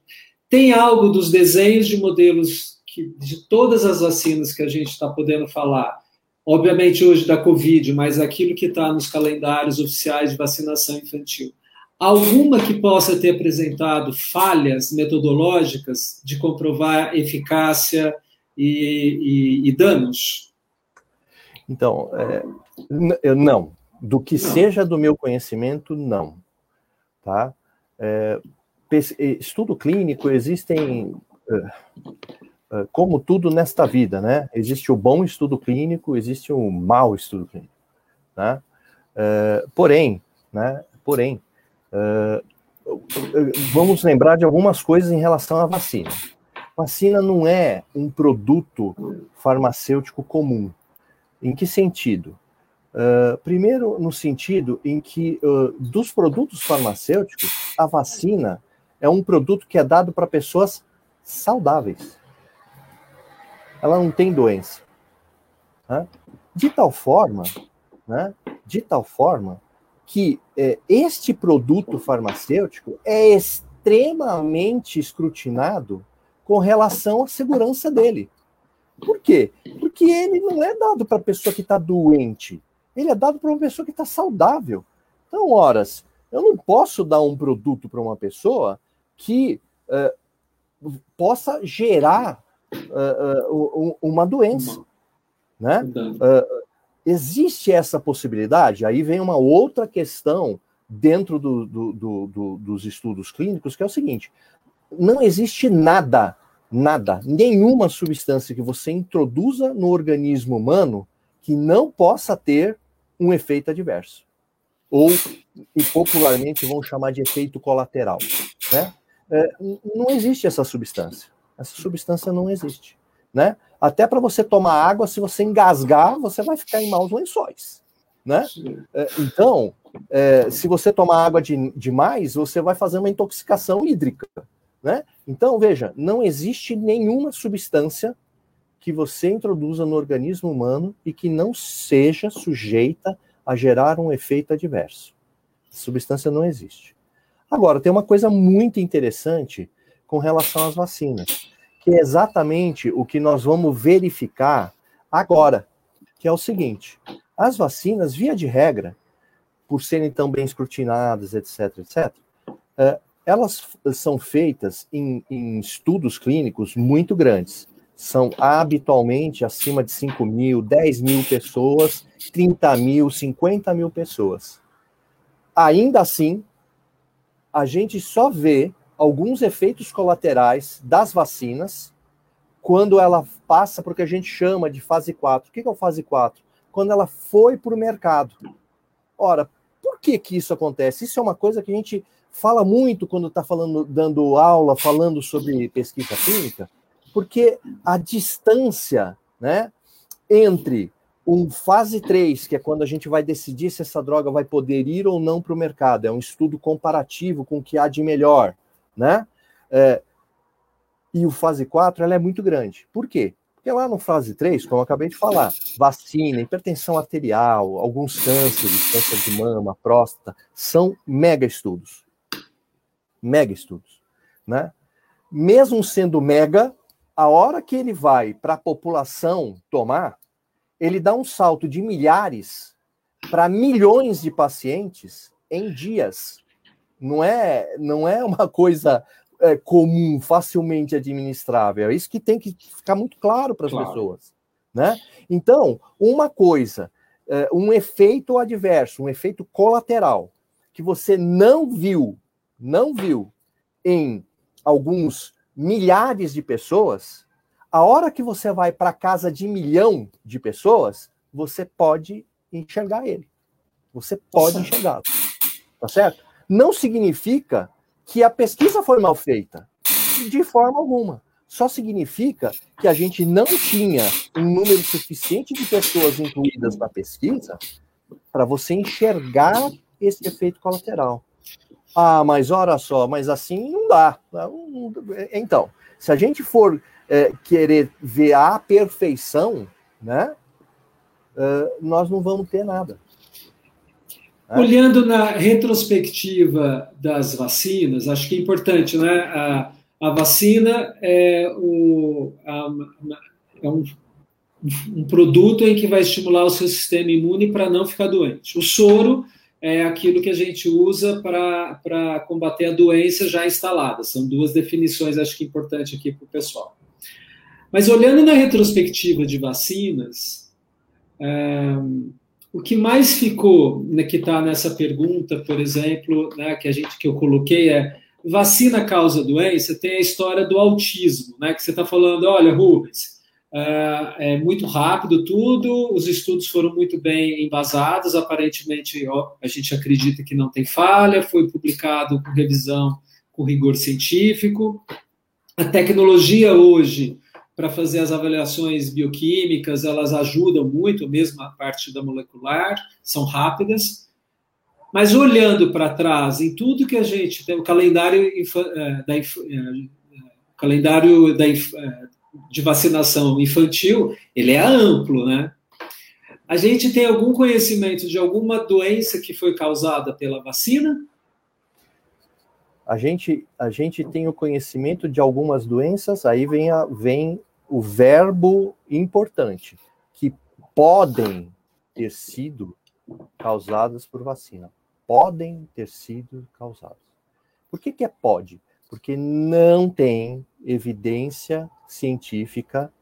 Tem algo dos desenhos de modelos que, de todas as vacinas que a gente está podendo falar, obviamente hoje da Covid, mas aquilo que está nos calendários oficiais de vacinação infantil, alguma que possa ter apresentado falhas metodológicas de comprovar eficácia e, e, e danos? Então, é, não. Do que seja do meu conhecimento, não. Tá? É, estudo clínico, existem, é, é, como tudo nesta vida, né? Existe o bom estudo clínico, existe o mau estudo clínico. Né? É, porém, né? Porém, Uh, vamos lembrar de algumas coisas em relação à vacina. Vacina não é um produto farmacêutico comum. Em que sentido? Uh, primeiro, no sentido em que, uh, dos produtos farmacêuticos, a vacina é um produto que é dado para pessoas saudáveis. ela não tem doença. Né? De tal forma, né? De tal forma que é, este produto farmacêutico é extremamente escrutinado com relação à segurança dele. Por quê? Porque ele não é dado para a pessoa que está doente, ele é dado para uma pessoa que está saudável. Então, horas, eu não posso dar um produto para uma pessoa que uh, possa gerar uh, uh, uma doença. Né? existe essa possibilidade? Aí vem uma outra questão dentro do, do, do, dos estudos clínicos, que é o seguinte: não existe nada, nada, nenhuma substância que você introduza no organismo humano que não possa ter um efeito adverso. Ou, e popularmente vão chamar de efeito colateral. Né? É, não existe essa substância. Essa substância não existe. Né? Até para você tomar água, se você engasgar, você vai ficar em maus lençóis. Né? É, então, é, se você tomar água de, demais, você vai fazer uma intoxicação hídrica. Né? Então, veja, não existe nenhuma substância que você introduza no organismo humano e que não seja sujeita a gerar um efeito adverso. A substância não existe. Agora, tem uma coisa muito interessante com relação às vacinas, que é exatamente o que nós vamos verificar agora, que é o seguinte: as vacinas, via de regra, por serem tão bem escrutinadas, etc., etc., elas são feitas em, em estudos clínicos muito grandes são habitualmente acima de 5 mil, 10 mil pessoas, 30 mil, 50 mil pessoas. Ainda assim, a gente só vê alguns efeitos colaterais das vacinas quando ela passa porque a gente chama de fase 4. O que é o fase 4? Quando ela foi para o mercado. Ora, por que, que isso acontece? Isso é uma coisa que a gente fala muito quando está falando, dando aula, falando sobre pesquisa clínica, porque a distância né, entre um fase 3, que é quando a gente vai decidir se essa droga vai poder ir ou não para o mercado, é um estudo comparativo com o que há de melhor, né? É, e o fase 4 ela é muito grande. Por quê? Porque lá no fase 3, como eu acabei de falar, vacina, hipertensão arterial, alguns cânceres, câncer de mama, próstata, são mega estudos. Mega estudos, né? Mesmo sendo mega, a hora que ele vai para a população tomar, ele dá um salto de milhares para milhões de pacientes em dias. Não é, não é uma coisa é, comum, facilmente administrável. É isso que tem que ficar muito claro para as claro. pessoas. Né? Então, uma coisa, é, um efeito adverso, um efeito colateral, que você não viu, não viu em alguns milhares de pessoas, a hora que você vai para casa de milhão de pessoas, você pode enxergar ele. Você pode enxergá-lo. Tá certo? Não significa que a pesquisa foi mal feita. De forma alguma. Só significa que a gente não tinha um número suficiente de pessoas incluídas na pesquisa para você enxergar esse efeito colateral. Ah, mas olha só, mas assim não dá. Então, se a gente for é, querer ver a perfeição, né, uh, nós não vamos ter nada. Né? Olhando na retrospectiva das vacinas, acho que é importante, né? A, a vacina é, o, a, é um, um produto em que vai estimular o seu sistema imune para não ficar doente. O soro é aquilo que a gente usa para combater a doença já instalada. São duas definições, acho que importante aqui para o pessoal. Mas olhando na retrospectiva de vacinas, é, o que mais ficou, né, que está nessa pergunta, por exemplo, né, que a gente que eu coloquei é vacina causa doença, tem a história do autismo, né, que você está falando, olha, Rubens, é, é, muito rápido tudo, os estudos foram muito bem embasados, aparentemente a gente acredita que não tem falha, foi publicado com revisão com rigor científico. A tecnologia hoje para fazer as avaliações bioquímicas, elas ajudam muito, mesmo a parte da molecular, são rápidas. Mas olhando para trás, em tudo que a gente tem, o calendário, é, da, é, o calendário da, de vacinação infantil, ele é amplo, né? A gente tem algum conhecimento de alguma doença que foi causada pela vacina? A gente, a gente tem o conhecimento de algumas doenças, aí vem, a, vem o verbo importante, que podem ter sido causadas por vacina. Podem ter sido causadas. Por que, que é pode? Porque não tem evidência científica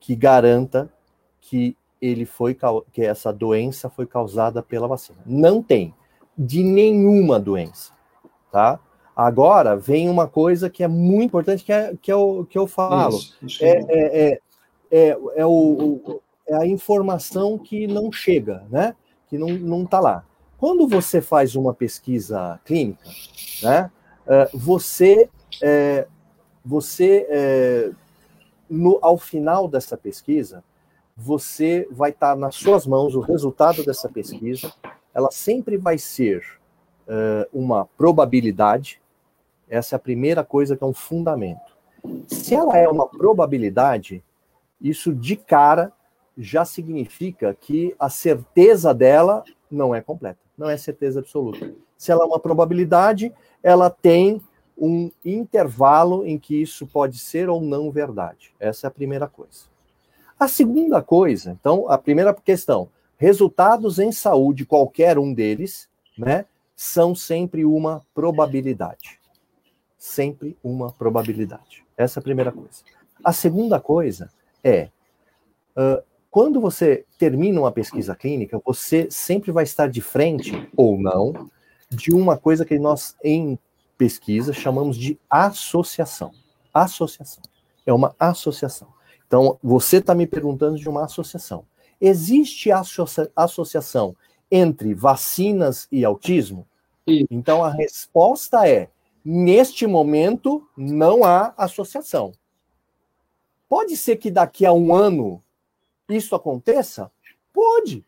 que garanta que ele foi que essa doença foi causada pela vacina. Não tem de nenhuma doença, tá? Agora vem uma coisa que é muito importante que é que eu, que eu falo isso, isso é, é, é, é, é, o, é a informação que não chega, né? Que não não está lá. Quando você faz uma pesquisa clínica, né? É, você é, você é, no, ao final dessa pesquisa, você vai estar nas suas mãos o resultado dessa pesquisa. Ela sempre vai ser uma probabilidade. Essa é a primeira coisa que é um fundamento. Se ela é uma probabilidade, isso de cara já significa que a certeza dela não é completa, não é certeza absoluta. Se ela é uma probabilidade, ela tem um intervalo em que isso pode ser ou não verdade. Essa é a primeira coisa. A segunda coisa, então, a primeira questão, resultados em saúde, qualquer um deles, né, são sempre uma probabilidade. Sempre uma probabilidade. Essa é a primeira coisa. A segunda coisa é, uh, quando você termina uma pesquisa clínica, você sempre vai estar de frente, ou não, de uma coisa que nós, em pesquisa, chamamos de associação. Associação. É uma associação. Então, você está me perguntando de uma associação. Existe associa associação entre vacinas e autismo? Sim. Então, a resposta é: neste momento, não há associação. Pode ser que daqui a um ano isso aconteça? Pode.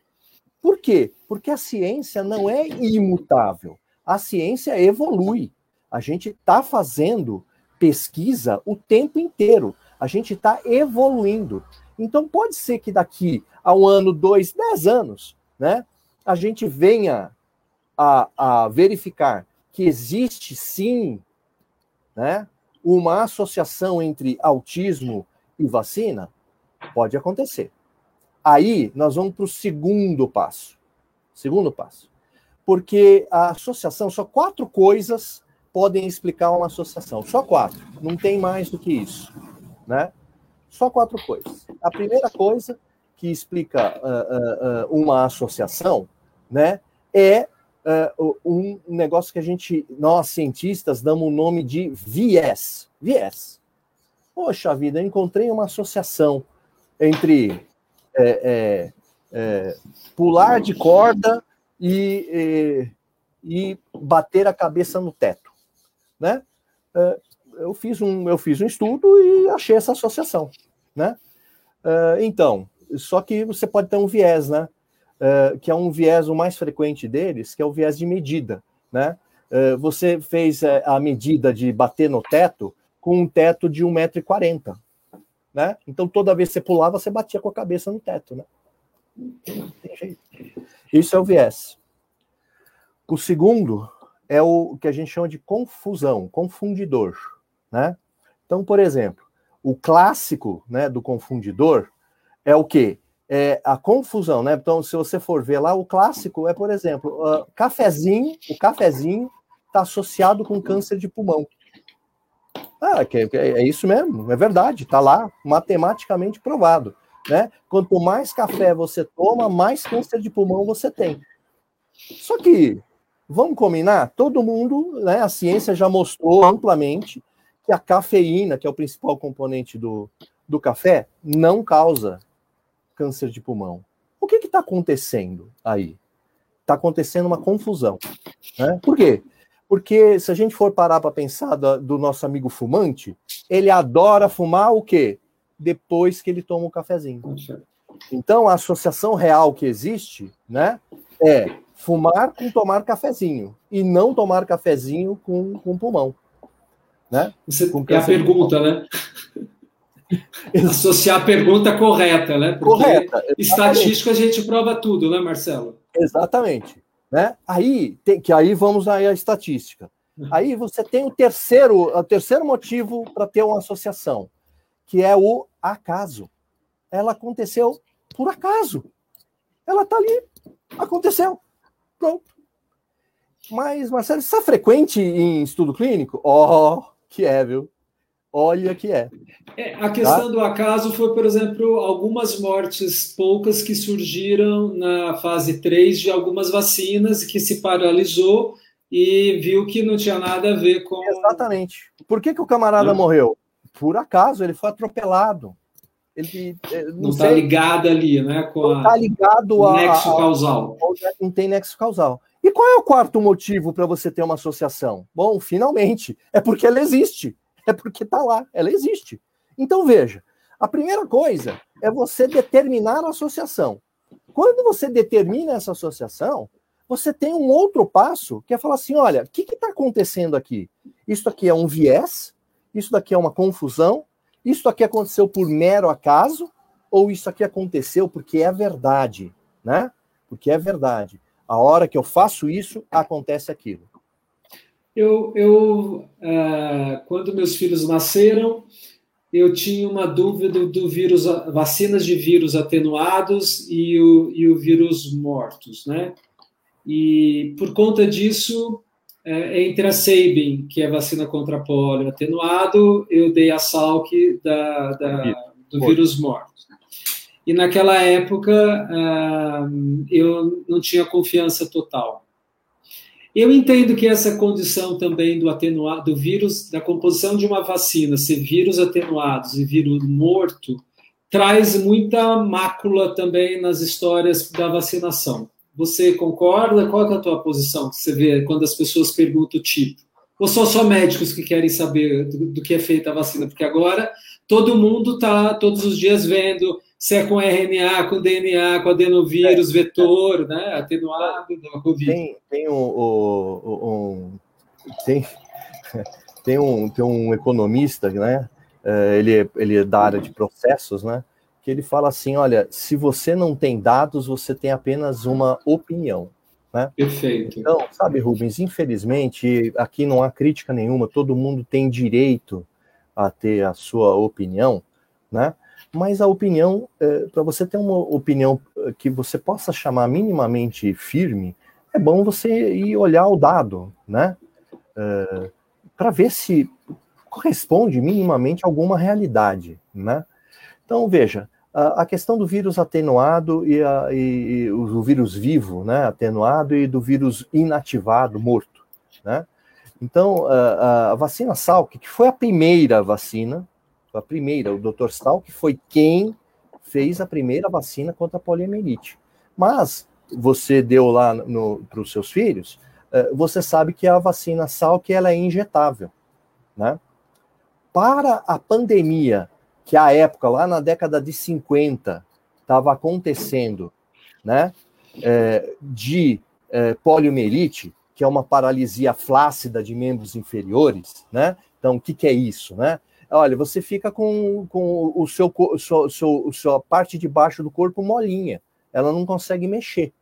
Por quê? Porque a ciência não é imutável. A ciência evolui. A gente está fazendo pesquisa o tempo inteiro. A gente está evoluindo. Então pode ser que daqui a um ano, dois, dez anos, né, a gente venha a, a verificar que existe sim, né, uma associação entre autismo e vacina. Pode acontecer. Aí nós vamos para o segundo passo. Segundo passo. Porque a associação, só quatro coisas podem explicar uma associação. Só quatro. Não tem mais do que isso né? Só quatro coisas. A primeira coisa que explica uh, uh, uma associação, né, é uh, um negócio que a gente, nós cientistas, damos o nome de viés. Viés. Poxa vida, eu encontrei uma associação entre é, é, é, pular de corda e, e, e, bater a cabeça no teto, né? eu fiz um, eu fiz um estudo e achei essa associação, né? Uh, então, só que você pode ter um viés, né? Que é um viés o mais frequente deles, que é o viés de medida, né? Você fez a medida de bater no teto com um teto de 1,40m, né? Então, toda vez que você pulava, você batia com a cabeça no teto, né? Isso é o viés. O segundo é o que a gente chama de confusão, confundidor. Né? Então, por exemplo, o clássico né, do confundidor é o quê? É a confusão, né? Então, se você for ver lá, o clássico é, por exemplo, uh, cafezinho, o cafezinho está associado com câncer de pulmão. Ah, é, é isso mesmo, é verdade, está lá matematicamente provado. Né? Quanto mais café você toma, mais câncer de pulmão você tem. Só que, vamos combinar, todo mundo, né, a ciência já mostrou amplamente que a cafeína, que é o principal componente do, do café, não causa câncer de pulmão. O que está acontecendo aí? Está acontecendo uma confusão. Né? Por quê? Porque se a gente for parar para pensar do, do, nosso amigo fumante, ele adora fumar o quê? Depois que ele toma o um cafezinho. Então, a associação real que existe né, é fumar com tomar cafezinho e não tomar cafezinho com, com pulmão. Né? Você, é a pergunta, né? Associar a pergunta correta, né? Porque correta. Estatística a gente prova tudo, né, Marcelo? Exatamente. Né? Aí, tem, que aí vamos aí à estatística. Aí você tem o terceiro, o terceiro motivo para ter uma associação, que é o acaso. Ela aconteceu por acaso. Ela está ali, aconteceu. Pronto. Mas, Marcelo, isso é frequente em estudo clínico? Oh, que é, viu? Olha que é. é a questão tá? do acaso foi, por exemplo, algumas mortes poucas que surgiram na fase 3 de algumas vacinas que se paralisou e viu que não tinha nada a ver com. Exatamente. Por que, que o camarada não. morreu? Por acaso, ele foi atropelado. Ele eh, não está ligado ali, né? Com não está ligado a, nexo causal. não tem nexo causal. E qual é o quarto motivo para você ter uma associação? Bom, finalmente, é porque ela existe. É porque está lá, ela existe. Então veja, a primeira coisa é você determinar a associação. Quando você determina essa associação, você tem um outro passo que é falar assim: olha, o que está acontecendo aqui? Isso aqui é um viés, isso daqui é uma confusão, isso aqui aconteceu por mero acaso, ou isso aqui aconteceu porque é verdade, né? Porque é verdade. A hora que eu faço isso, acontece aquilo. Eu, eu uh, quando meus filhos nasceram, eu tinha uma dúvida do vírus, vacinas de vírus atenuados e o, e o vírus mortos, né? E por conta disso, é, entre a Sabin, que é a vacina contra polio atenuado, eu dei a Salk da, da, do vírus morto. E naquela época ah, eu não tinha confiança total. Eu entendo que essa condição também do atenuado, do vírus, da composição de uma vacina, ser vírus atenuados e vírus morto, traz muita mácula também nas histórias da vacinação. Você concorda? Qual é a tua posição? Você vê quando as pessoas perguntam o tipo? Ou são só médicos que querem saber do, do que é feita a vacina? Porque agora todo mundo está todos os dias vendo se é com RNA, com DNA, com adenovírus, é, vetor, é. né? Atenuado da Covid. Tem, tem um, um, um, tem, tem, um, tem um economista, né? É, ele, ele é da área de processos, né? que ele fala assim: olha, se você não tem dados, você tem apenas uma opinião. Né? Perfeito. Então, sabe, Rubens, infelizmente, aqui não há crítica nenhuma, todo mundo tem direito a ter a sua opinião, né? Mas a opinião, é, para você ter uma opinião é, que você possa chamar minimamente firme, é bom você ir olhar o dado, né? É, para ver se corresponde minimamente a alguma realidade, né? Então, veja, a questão do vírus atenuado e, a, e, e, o vírus vivo, né, atenuado, e do vírus inativado, morto, né? Então, a, a vacina Salk, que foi a primeira vacina, a primeira, o Dr. Salk foi quem fez a primeira vacina contra a poliomielite. Mas você deu lá para os seus filhos, eh, você sabe que a vacina Salk ela é injetável, né? Para a pandemia que a época, lá na década de 50, estava acontecendo, né, é, de é, poliomielite, que é uma paralisia flácida de membros inferiores, né? Então, o que, que é isso, né? Olha, você fica com, com o seu, seu, sua parte de baixo do corpo molinha, ela não consegue mexer,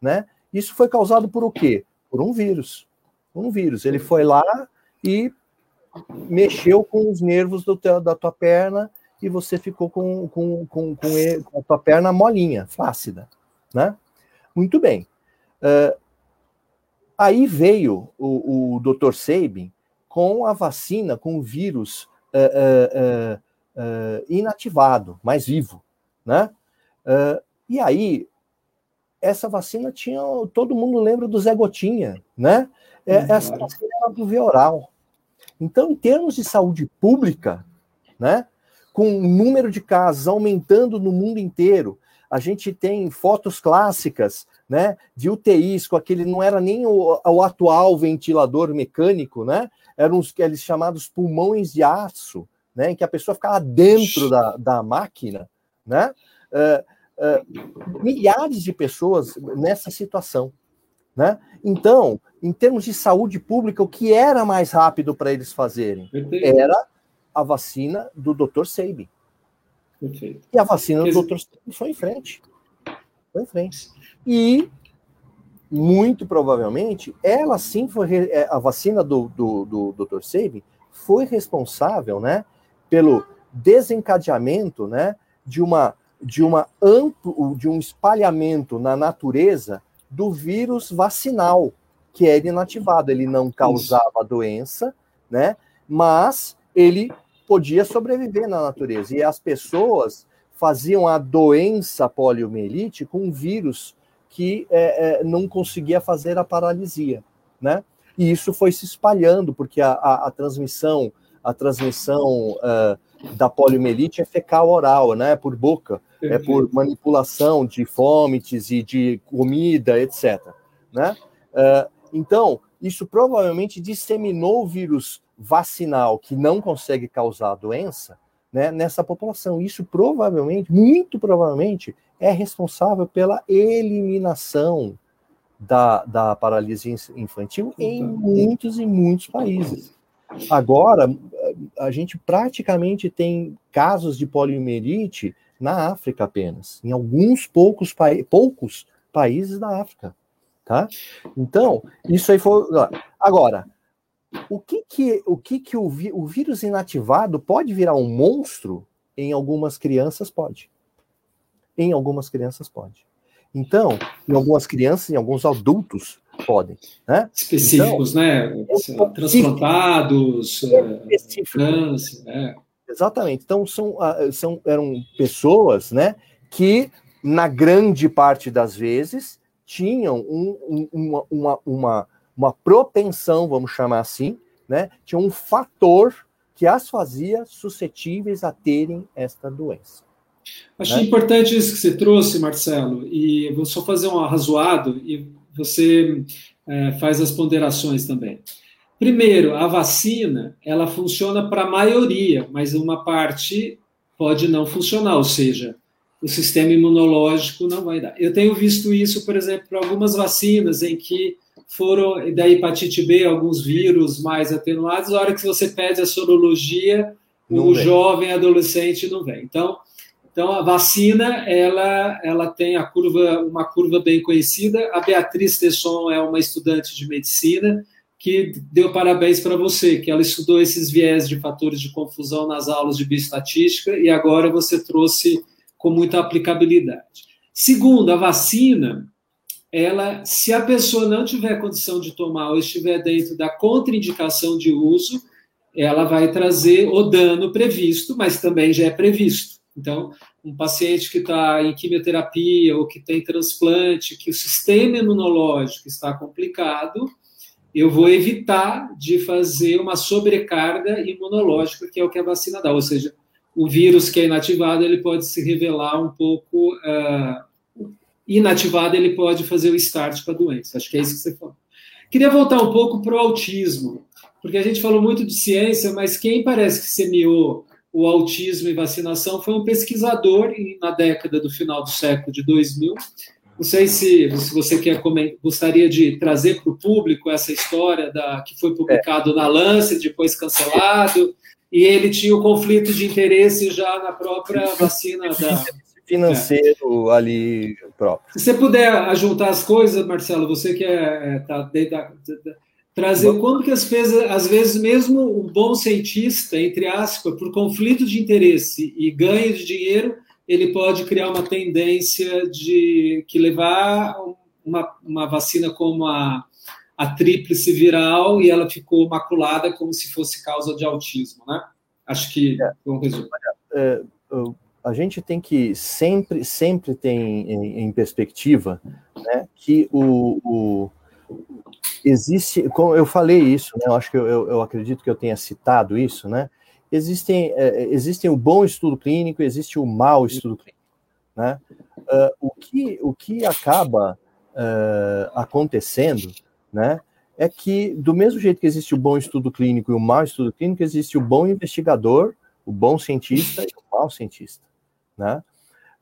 né? Isso foi causado por o quê? Por um vírus. Um vírus. Ele foi lá e mexeu com os nervos teu, da tua perna e você ficou com, com, com, com, ele, com a tua perna molinha, flácida, né? Muito bem. Uh, aí veio o, o Dr. Sabin com a vacina, com o vírus uh, uh, inativado, mais vivo, né? e aí, essa vacina tinha, todo mundo lembra do Zé Gotinha, né? É, uhum. Essa vacina era do via oral. Então, em termos de saúde pública, né? com o número de casos aumentando no mundo inteiro. A gente tem fotos clássicas né, de UTIs com aquele, não era nem o, o atual ventilador mecânico, né? Eram os aqueles chamados pulmões de aço, né? Em que a pessoa ficava dentro da, da máquina, né? Uh, uh, milhares de pessoas nessa situação. Né? Então, em termos de saúde pública, o que era mais rápido para eles fazerem? Era a vacina do Dr. Perfeito. E a vacina do Dr. foi em frente. Em frente. E, muito provavelmente, ela sim foi. É, a vacina do, do, do Dr. Sabin foi responsável, né, pelo desencadeamento, né, de uma de uma amplo, de um espalhamento na natureza do vírus vacinal, que era inativado, ele não causava doença, né? Mas ele podia sobreviver na natureza. E as pessoas faziam a doença poliomielite com um vírus que é, é, não conseguia fazer a paralisia, né? E isso foi se espalhando, porque a, a, a transmissão, a transmissão uh, da poliomielite é fecal oral, né? Por boca, é por manipulação de fomites e de comida, etc. Né? Uh, então, isso provavelmente disseminou o vírus vacinal que não consegue causar doença né, nessa população. Isso provavelmente, muito provavelmente, é responsável pela eliminação da, da paralisia infantil em muitos e muitos países. Agora, a gente praticamente tem casos de poliomielite na África apenas, em alguns poucos, pa poucos países da África, tá? Então, isso aí foi... Agora, o que que o, que que o, o vírus inativado pode virar um monstro? Em algumas crianças pode. Em algumas crianças pode. Então, em algumas crianças, em alguns adultos podem, né? Específicos, então, né? É Transplantados, é câncer, né? Exatamente. Então, são, ah, são, eram pessoas né, que, na grande parte das vezes, tinham um, um, uma, uma, uma, uma propensão, vamos chamar assim, né, tinham um fator que as fazia suscetíveis a terem esta doença. Acho né? importante isso que você trouxe, Marcelo, e vou só fazer um arrazoado e você é, faz as ponderações também. Primeiro, a vacina, ela funciona para a maioria, mas uma parte pode não funcionar, ou seja, o sistema imunológico não vai dar. Eu tenho visto isso, por exemplo, para algumas vacinas em que foram da hepatite B, alguns vírus mais atenuados, a hora que você pede a sorologia, não o vem. jovem adolescente não vem. Então, então a vacina, ela, ela tem a curva, uma curva bem conhecida. A Beatriz Tesson é uma estudante de medicina, que deu parabéns para você, que ela estudou esses viés de fatores de confusão nas aulas de bioestatística e agora você trouxe com muita aplicabilidade. Segundo, a vacina, ela, se a pessoa não tiver condição de tomar ou estiver dentro da contraindicação de uso, ela vai trazer o dano previsto, mas também já é previsto. Então, um paciente que está em quimioterapia ou que tem transplante, que o sistema imunológico está complicado, eu vou evitar de fazer uma sobrecarga imunológica, que é o que a vacina dá. Ou seja, o vírus que é inativado, ele pode se revelar um pouco uh, inativado, ele pode fazer o start para a doença. Acho que é isso que você falou. Queria voltar um pouco para o autismo, porque a gente falou muito de ciência, mas quem parece que semeou o autismo e vacinação foi um pesquisador na década do final do século de 2000, não sei se, se você quer gostaria de trazer para o público essa história da, que foi publicado é. na Lancet, depois cancelado, e ele tinha o conflito de interesse já na própria vacina da, financeiro é. ali próprio. Se você puder ajuntar as coisas, Marcelo, você que é, é tá trazer o quanto que as vezes, às vezes mesmo um bom cientista, entre aspas, por conflito de interesse e ganho de dinheiro, ele pode criar uma tendência de que levar uma, uma vacina como a, a tríplice viral e ela ficou maculada como se fosse causa de autismo, né? Acho que é, um resumo. É, a gente tem que sempre, sempre ter em, em perspectiva né, que o, o, existe, como eu falei isso, né, eu acho que eu, eu acredito que eu tenha citado isso, né? existem, é, existem o bom estudo clínico, existe o mau estudo clínico. Né? Uh, o, que, o que acaba uh, acontecendo né, é que, do mesmo jeito que existe o bom estudo clínico e o mau estudo clínico, existe o bom investigador, o bom cientista e o mau cientista. Né?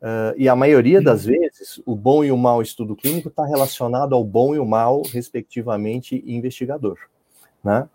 Uh, e a maioria das vezes, o bom e o mau estudo clínico está relacionado ao bom e o mau, respectivamente, investigador. Né?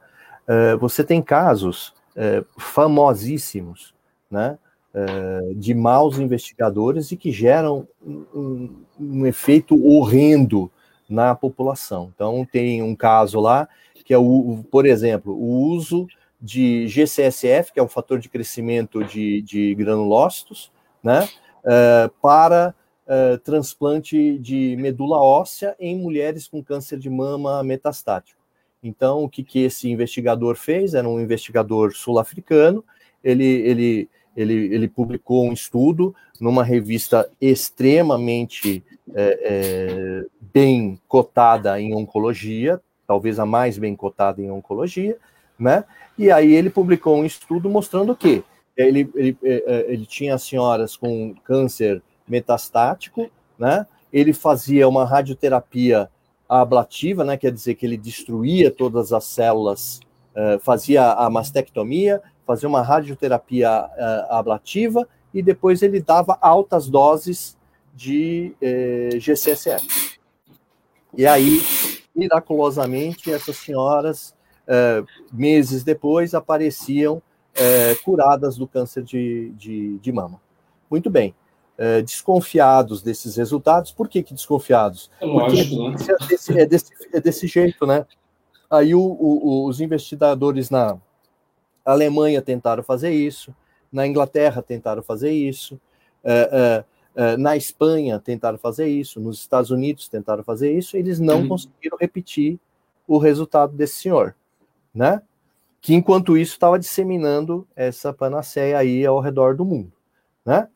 você tem casos é, famosíssimos, né? uh, de maus investigadores e que geram um, um, efeito horrendo na população. Então, tem um caso lá que é, o, por exemplo, o uso de GCSF, que é um fator de crescimento de, de granulócitos, né, uh, para uh, transplante de medula óssea em mulheres com câncer de mama metastático. Então, o que, que esse investigador fez? Era um investigador sul-africano, ele, ele, ele, ele publicou um estudo numa revista extremamente é, é, bem cotada em oncologia, talvez a mais bem cotada em oncologia, né? E aí ele publicou um estudo mostrando que ele, ele, é, é, ele tinha senhoras com câncer metastático, né? Ele fazia uma radioterapia ablativa, né? Quer dizer que ele destruía todas as células, uh, fazia a mastectomia, fazia uma radioterapia ablativa e depois ele dava altas doses de GCSF. E aí, miraculosamente, essas senhoras, meses depois, apareciam curadas do câncer de, de, de mama. Muito bem é, desconfiados desses resultados. Por que, que desconfiados? É lógico, Porque né? é, desse, é, desse, é desse jeito, né? Aí o, o, os investigadores na Alemanha tentaram fazer isso, na Inglaterra tentaram fazer isso, é, é, é na Espanha tentaram fazer isso, nos Estados Unidos tentaram fazer isso, eles não uhum. conseguiram repetir o resultado desse senhor, né? Que enquanto isso estava disseminando essa panaceia aí ao redor do mundo, né?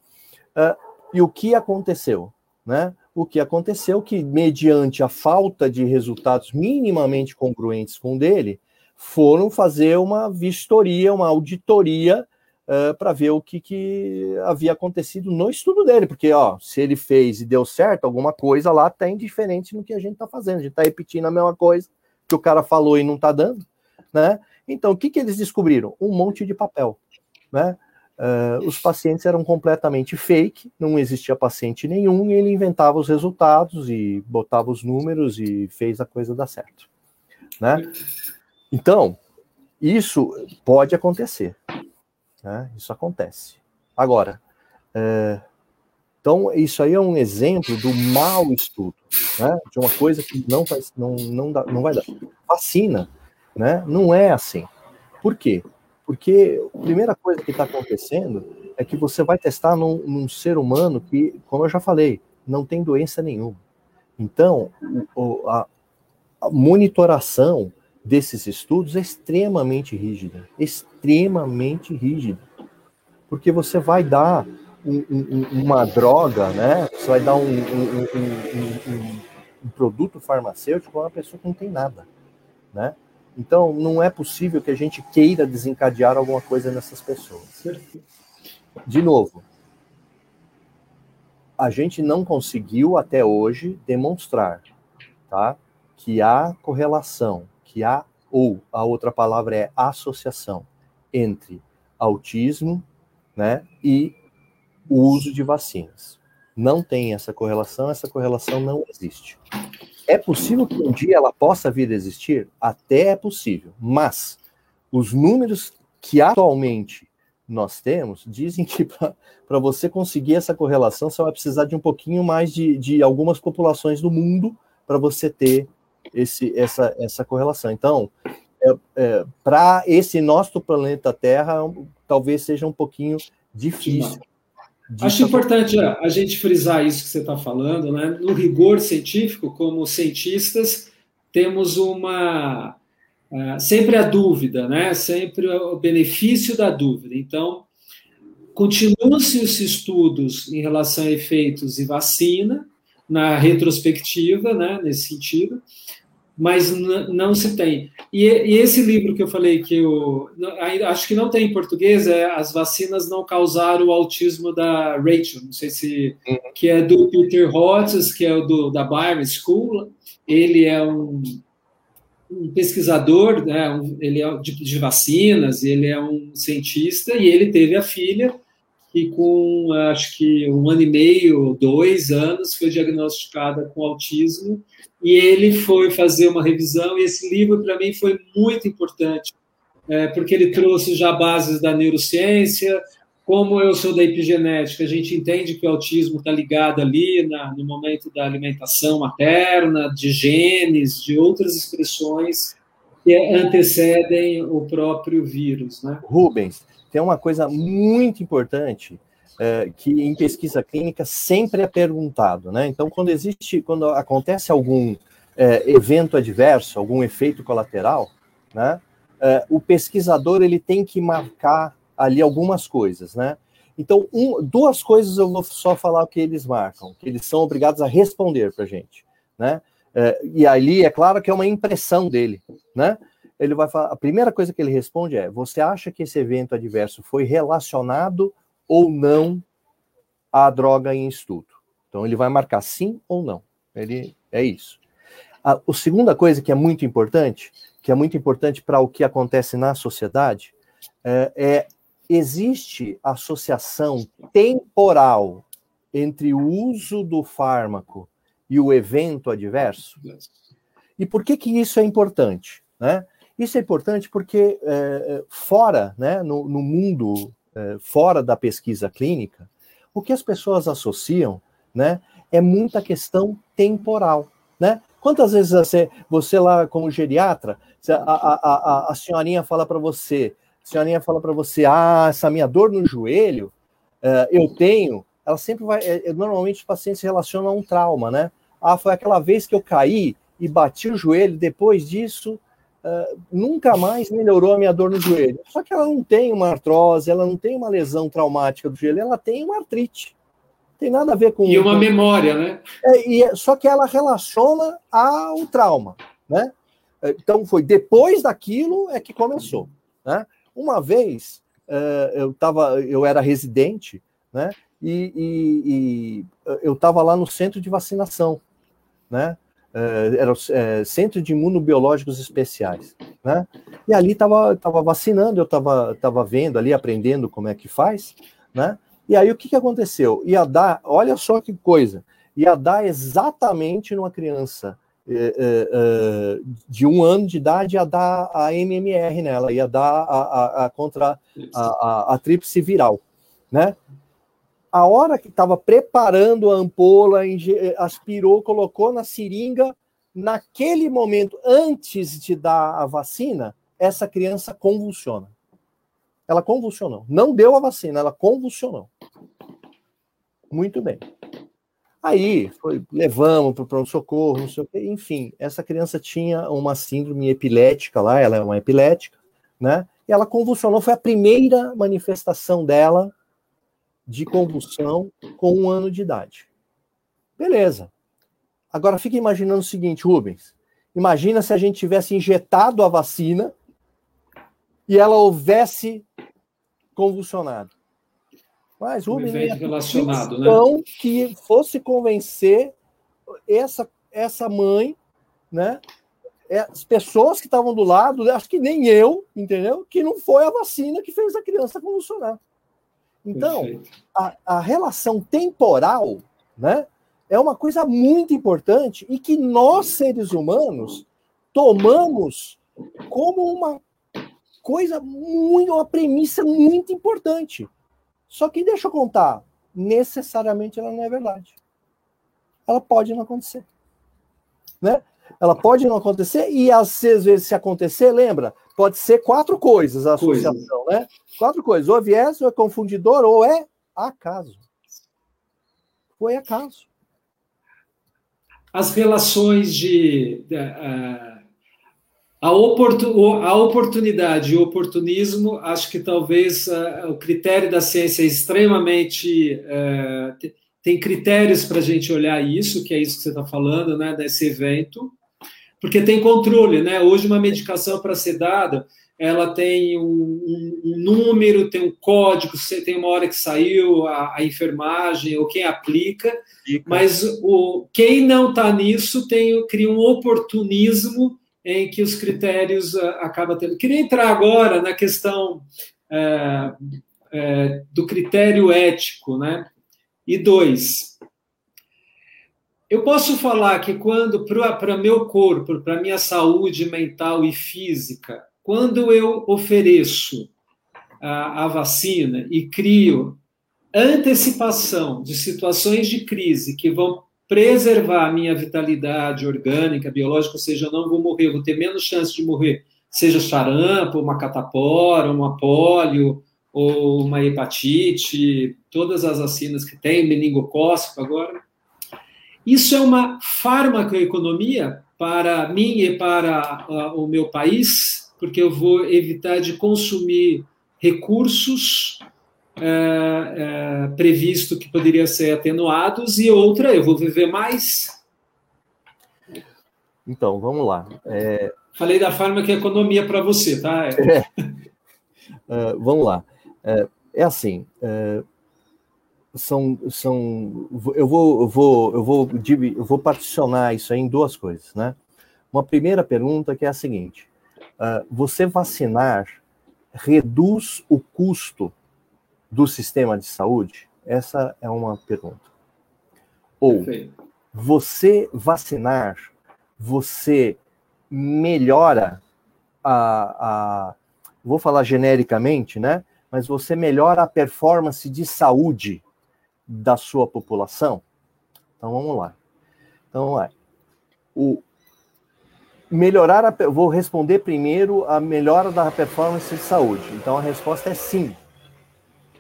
Uh, e o que aconteceu? Né? O que aconteceu que, mediante a falta de resultados minimamente congruentes com o dele, foram fazer uma vistoria, uma auditoria uh, para ver o que, que havia acontecido no estudo dele, porque ó, se ele fez e deu certo, alguma coisa lá tem diferente no que a gente está fazendo. A gente está repetindo a mesma coisa que o cara falou e não está dando. Né? Então, o que, que eles descobriram? Um monte de papel. Né? Uh, os pacientes eram completamente fake, não existia paciente nenhum, e ele inventava os resultados e botava os números e fez a coisa dar certo. Né? Então, isso pode acontecer. Né? Isso acontece. Agora, uh, então, isso aí é um exemplo do mau estudo, né? de uma coisa que não vai, não, não, dá, não vai dar. Vacina né? não é assim. Por quê? Porque a primeira coisa que está acontecendo é que você vai testar num, num, ser humano que, como eu já falei, não tem doença nenhuma. Então, o, a, a monitoração desses estudos é extremamente rígida, extremamente rígida, porque você vai dar um, um, uma droga, né? Você vai dar um, um, produto farmacêutico a uma pessoa que não tem nada, né? Então, não é possível que a gente queira desencadear alguma coisa nessas pessoas. De novo, a gente não conseguiu até hoje demonstrar, tá, que há correlação, que há ou a outra palavra é associação entre autismo, né, e o uso de vacinas. Não tem essa correlação, essa correlação não existe. É possível que um dia ela possa vir a existir? Até é possível, mas os números que atualmente nós temos dizem que para você conseguir essa correlação, você vai precisar de um pouquinho mais de, de algumas populações do mundo para você ter esse, essa, essa correlação. Então, é, é, para esse nosso planeta Terra, talvez seja um pouquinho difícil Acho importante a gente frisar isso que você está falando, né? No rigor científico, como cientistas, temos uma uh, sempre a dúvida, né? Sempre o benefício da dúvida. Então, continuam-se os estudos em relação a efeitos e vacina na retrospectiva, né? Nesse sentido, mas não se tem. E, e, esse livro que eu falei que eu acho que não tem em português é As vacinas não causaram o autismo da Rachel, não sei se uhum. que é do Peter Hotz, que é o do, da Byron School. Ele é um, um pesquisador, né, um, ele é de, de vacinas, ele é um cientista e ele teve a filha que com acho que um ano e meio, dois anos, foi diagnosticada com autismo e ele foi fazer uma revisão e esse livro para mim foi muito importante é, porque ele trouxe já bases da neurociência, como eu sou da epigenética, a gente entende que o autismo está ligado ali na, no momento da alimentação materna, de genes, de outras expressões que antecedem o próprio vírus. Né? Rubens, tem uma coisa muito importante é, que em pesquisa clínica sempre é perguntado, né? Então, quando existe, quando acontece algum é, evento adverso, algum efeito colateral, né? É, o pesquisador ele tem que marcar ali algumas coisas, né? Então, um, duas coisas eu vou só falar o que eles marcam, que eles são obrigados a responder para a gente, né? É, e ali é claro que é uma impressão dele, né? Ele vai falar, a primeira coisa que ele responde é: você acha que esse evento adverso foi relacionado ou não à droga em estudo? Então ele vai marcar sim ou não. Ele é isso. A, a segunda coisa que é muito importante, que é muito importante para o que acontece na sociedade, é, é existe associação temporal entre o uso do fármaco e o evento adverso? E por que, que isso é importante? Né? Isso é importante porque é, é, fora, né, no, no mundo, é, fora da pesquisa clínica, o que as pessoas associam né, é muita questão temporal. Né? Quantas vezes você, você lá como geriatra, a, a, a, a senhorinha fala para você, a senhorinha fala para você, ah, essa minha dor no joelho, uh, eu tenho, ela sempre vai, é, normalmente os pacientes relacionam a um trauma, né? Ah, foi aquela vez que eu caí e bati o joelho, depois disso, uh, nunca mais melhorou a minha dor no joelho. Só que ela não tem uma artrose, ela não tem uma lesão traumática do joelho, ela tem uma artrite. Tem nada a ver com. E uma com... memória, né? É, e, é, só que ela relaciona ao trauma, né? Então foi depois daquilo é que começou, né? Uma vez uh, eu tava, eu era residente, né? E, e, e eu estava lá no centro de vacinação, né? Uh, era o uh, Centro de Imunobiológicos Especiais, né? E ali estava tava vacinando, eu estava tava vendo ali, aprendendo como é que faz, né? E aí o que, que aconteceu? Ia dar, olha só que coisa, ia dar exatamente numa criança é, é, de um ano de idade ia dar a MMR nela, ia dar a, a, a contra a, a, a tríplice viral, né? A hora que estava preparando a ampola, aspirou, colocou na seringa, naquele momento, antes de dar a vacina, essa criança convulsiona. Ela convulsionou. Não deu a vacina, ela convulsionou. Muito bem. Aí foi, levamos para o pronto-socorro, não sei o quê. Enfim, essa criança tinha uma síndrome epilética lá, ela é uma epilética, né? E ela convulsionou, foi a primeira manifestação dela de convulsão com um ano de idade. Beleza. Agora fica imaginando o seguinte, Rubens. Imagina se a gente tivesse injetado a vacina e ela houvesse convulsionado. Mas Rubens é relacionado, né? que fosse convencer essa, essa mãe, né? É, as pessoas que estavam do lado, acho que nem eu, entendeu? Que não foi a vacina que fez a criança convulsionar. Então, a, a, relação temporal, né? É uma coisa muito importante e que nós, seres humanos, tomamos como uma coisa muito, uma premissa muito importante. Só que deixa eu contar, necessariamente ela não é verdade. Ela pode não acontecer. Né? Ela pode não acontecer e às vezes se acontecer, lembra, pode ser quatro coisas a associação, né? Quatro coisas, ou é viés, ou é confundidor, ou é acaso. Ou é acaso. As relações de, de uh a, oportun, a oportunidade e o oportunismo, acho que talvez uh, o critério da ciência é extremamente. Uh, tem critérios para a gente olhar isso, que é isso que você está falando, né, desse evento, porque tem controle, né? Hoje, uma medicação para ser dada, ela tem um, um, número, tem um código, tem uma hora que saiu a, a enfermagem ou quem aplica, mas o, quem não está nisso tem, cria um oportunismo em que os critérios uh, acabam tendo. Queria entrar agora na questão uh, uh, do critério ético, né? E dois, eu posso falar que quando para meu corpo, para minha saúde mental e física, quando eu ofereço a, a vacina e crio antecipação de situações de crise que vão preservar a minha vitalidade orgânica, biológica, ou seja, eu não vou morrer, vou ter menos chance de morrer, seja charampo, uma catapora, uma polio, ou uma hepatite, todas as vacinas que tem, meningocócico agora. Isso é uma farmacoeconomia para mim e para uh, o meu país, porque eu vou evitar de consumir recursos uh, previsto que poderiam ser atenuados, e outra, eu vou viver mais. Então, vamos lá. É... Falei da farmacoeconomia para você, tá? É. Uh, vamos lá. É, é assim, é, são, são, eu vou, eu vou, eu vou, eu vou particionar isso aí em duas coisas, né? Uma primeira pergunta que é a seguinte: uh, você vacinar reduz o custo do sistema de saúde? Essa é uma pergunta. Ou Perfeito. você vacinar, você melhora a, a, vou falar genericamente, né? Mas você melhora a performance de saúde da sua população? Então vamos lá. Então vamos lá. O melhorar a, vou responder primeiro a melhora da performance de saúde. Então a resposta é sim.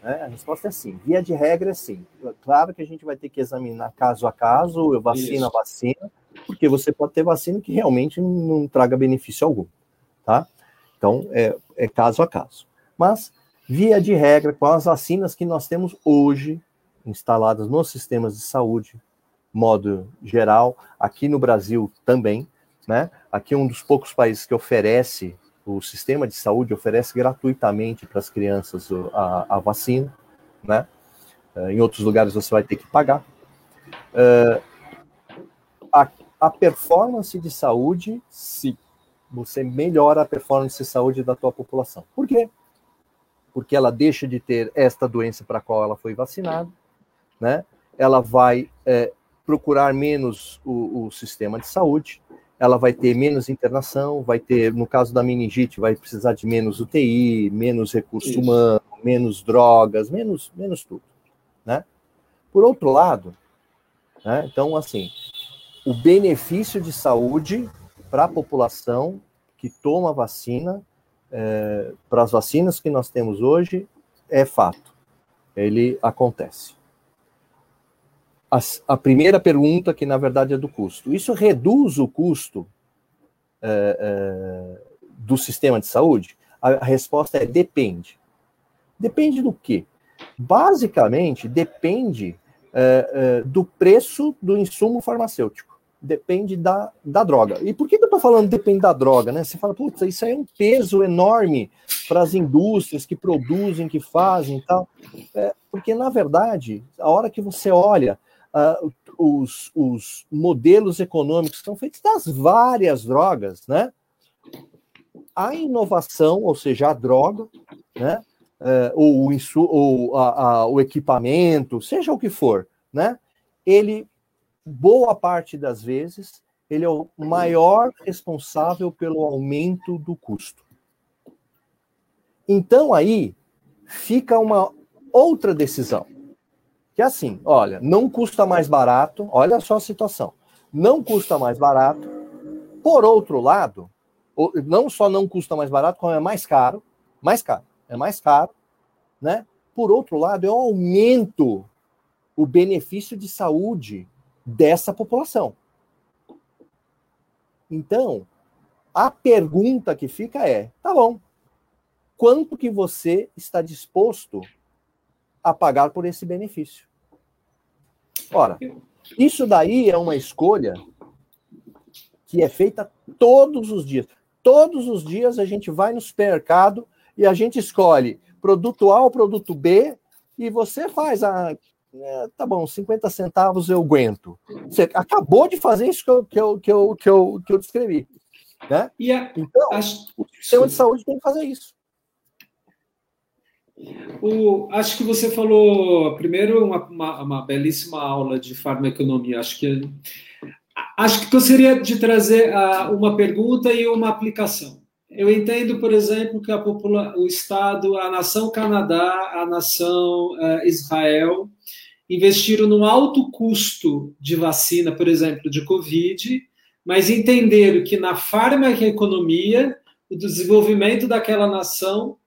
É, a resposta é sim. Via de regra é sim. Claro que a gente vai ter que examinar caso a caso, vacina a vacina, porque você pode ter vacina que realmente não traga benefício algum, tá? Então é, é caso a caso. Mas via de regra, com as vacinas que nós temos hoje, instaladas nos sistemas de saúde, modo geral, aqui no Brasil também, né? Aqui é um dos poucos países que oferece o sistema de saúde oferece gratuitamente para as crianças a, a, vacina, né? Eh, em outros lugares você vai ter que pagar. Uh, a, a performance de saúde, se você melhora a performance de saúde da tua população. Por quê? Porque ela deixa de ter esta doença para a qual ela foi vacinada, né? Ela vai é, procurar menos o, o, sistema de saúde, ela vai ter menos internação, vai ter, no caso da meningite, vai precisar de menos UTI, menos recurso Isso. humano, menos drogas, menos, menos tudo, né? Por outro lado, né, então, assim, o benefício de saúde para a população que toma vacina, é, para as vacinas que nós temos hoje, é fato. Ele acontece a, a, primeira pergunta, que na verdade é do custo. Isso reduz o custo é, é, do sistema de saúde? A, a, resposta é depende. Depende do quê? Basicamente, depende é, é do preço do insumo farmacêutico. Depende da, da droga. E por que, eu estou falando depende da droga? Né? Você fala, putz, isso aí é um peso enorme para as indústrias que produzem, que fazem e tal. É, porque, na verdade, a hora que você olha uh, os, os modelos econômicos são feitos das várias drogas, né? A inovação, ou seja, a droga, né? Uh, ou, o, insu, ou a, a, o equipamento, seja o que for, né? Ele, boa parte das vezes, ele é o maior responsável pelo aumento do custo. Então aí fica uma outra decisão. Que é assim, olha, não custa mais barato, olha só a situação. Não custa mais barato. Por outro lado, não só não custa mais barato, como é mais caro, mais caro, é mais caro, né? Por outro lado, eu aumento o benefício de saúde dessa população. Então, a pergunta que fica é: tá bom, quanto que você está disposto a pagar por esse benefício? Ora, isso daí é uma escolha que é feita todos os dias. Todos os dias a gente vai no supermercado e a gente escolhe produto A ou produto B e você faz a. É, tá bom, 50 centavos eu aguento. Você acabou de fazer isso que eu, que eu, que eu, que eu, que eu descrevi. Né? A, então, as... o sistema de saúde tem que fazer isso. O, acho que você falou primeiro uma, uma, uma, belíssima aula de farmaconomia. Acho que acho que gostaria de trazer uh, uma pergunta e uma aplicação. eu entendo, por exemplo, que a popula o Estado, a nação Canadá, a nação uh, Israel investiram num alto custo de vacina, por exemplo, de Covid, mas entenderam que na farmacoeconomia, o desenvolvimento daquela nação,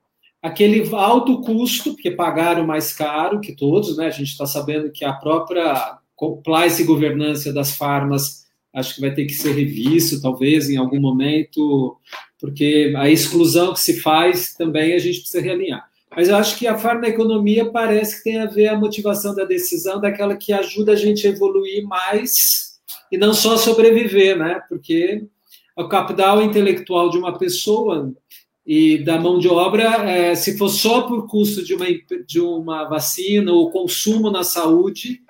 aquele alto custo, porque pagaram mais caro que todos, né? A gente está sabendo que a própria compliance e governança das farmas acho que vai ter que ser revisto, talvez, em algum momento, porque a exclusão que se faz também a gente precisa realinhar. Mas eu acho que a farmacoeconomia parece que tem a ver a motivação da decisão daquela que ajuda a gente a evoluir mais e não só sobreviver, né? Porque o capital intelectual de uma pessoa e da mão de obra, é, se for só por custo de uma, de uma vacina ou consumo na saúde,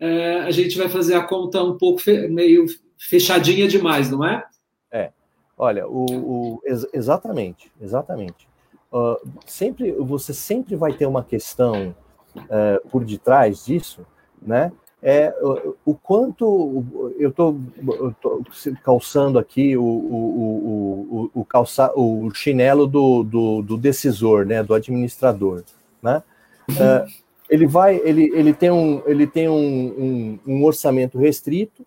é, a gente vai fazer a conta um pouco meio fechadinha demais, não é? É. Olha, o, o ex exatamente, exatamente. Uh, sempre você sempre vai ter uma questão uh, por detrás disso, né? É o, o quanto eu estou calçando aqui o, o, o, o, calça, o chinelo do, do, do, decisor, né? Do administrador, né? Uh, ele vai, ele, ele tem um, ele tem um, um, um orçamento restrito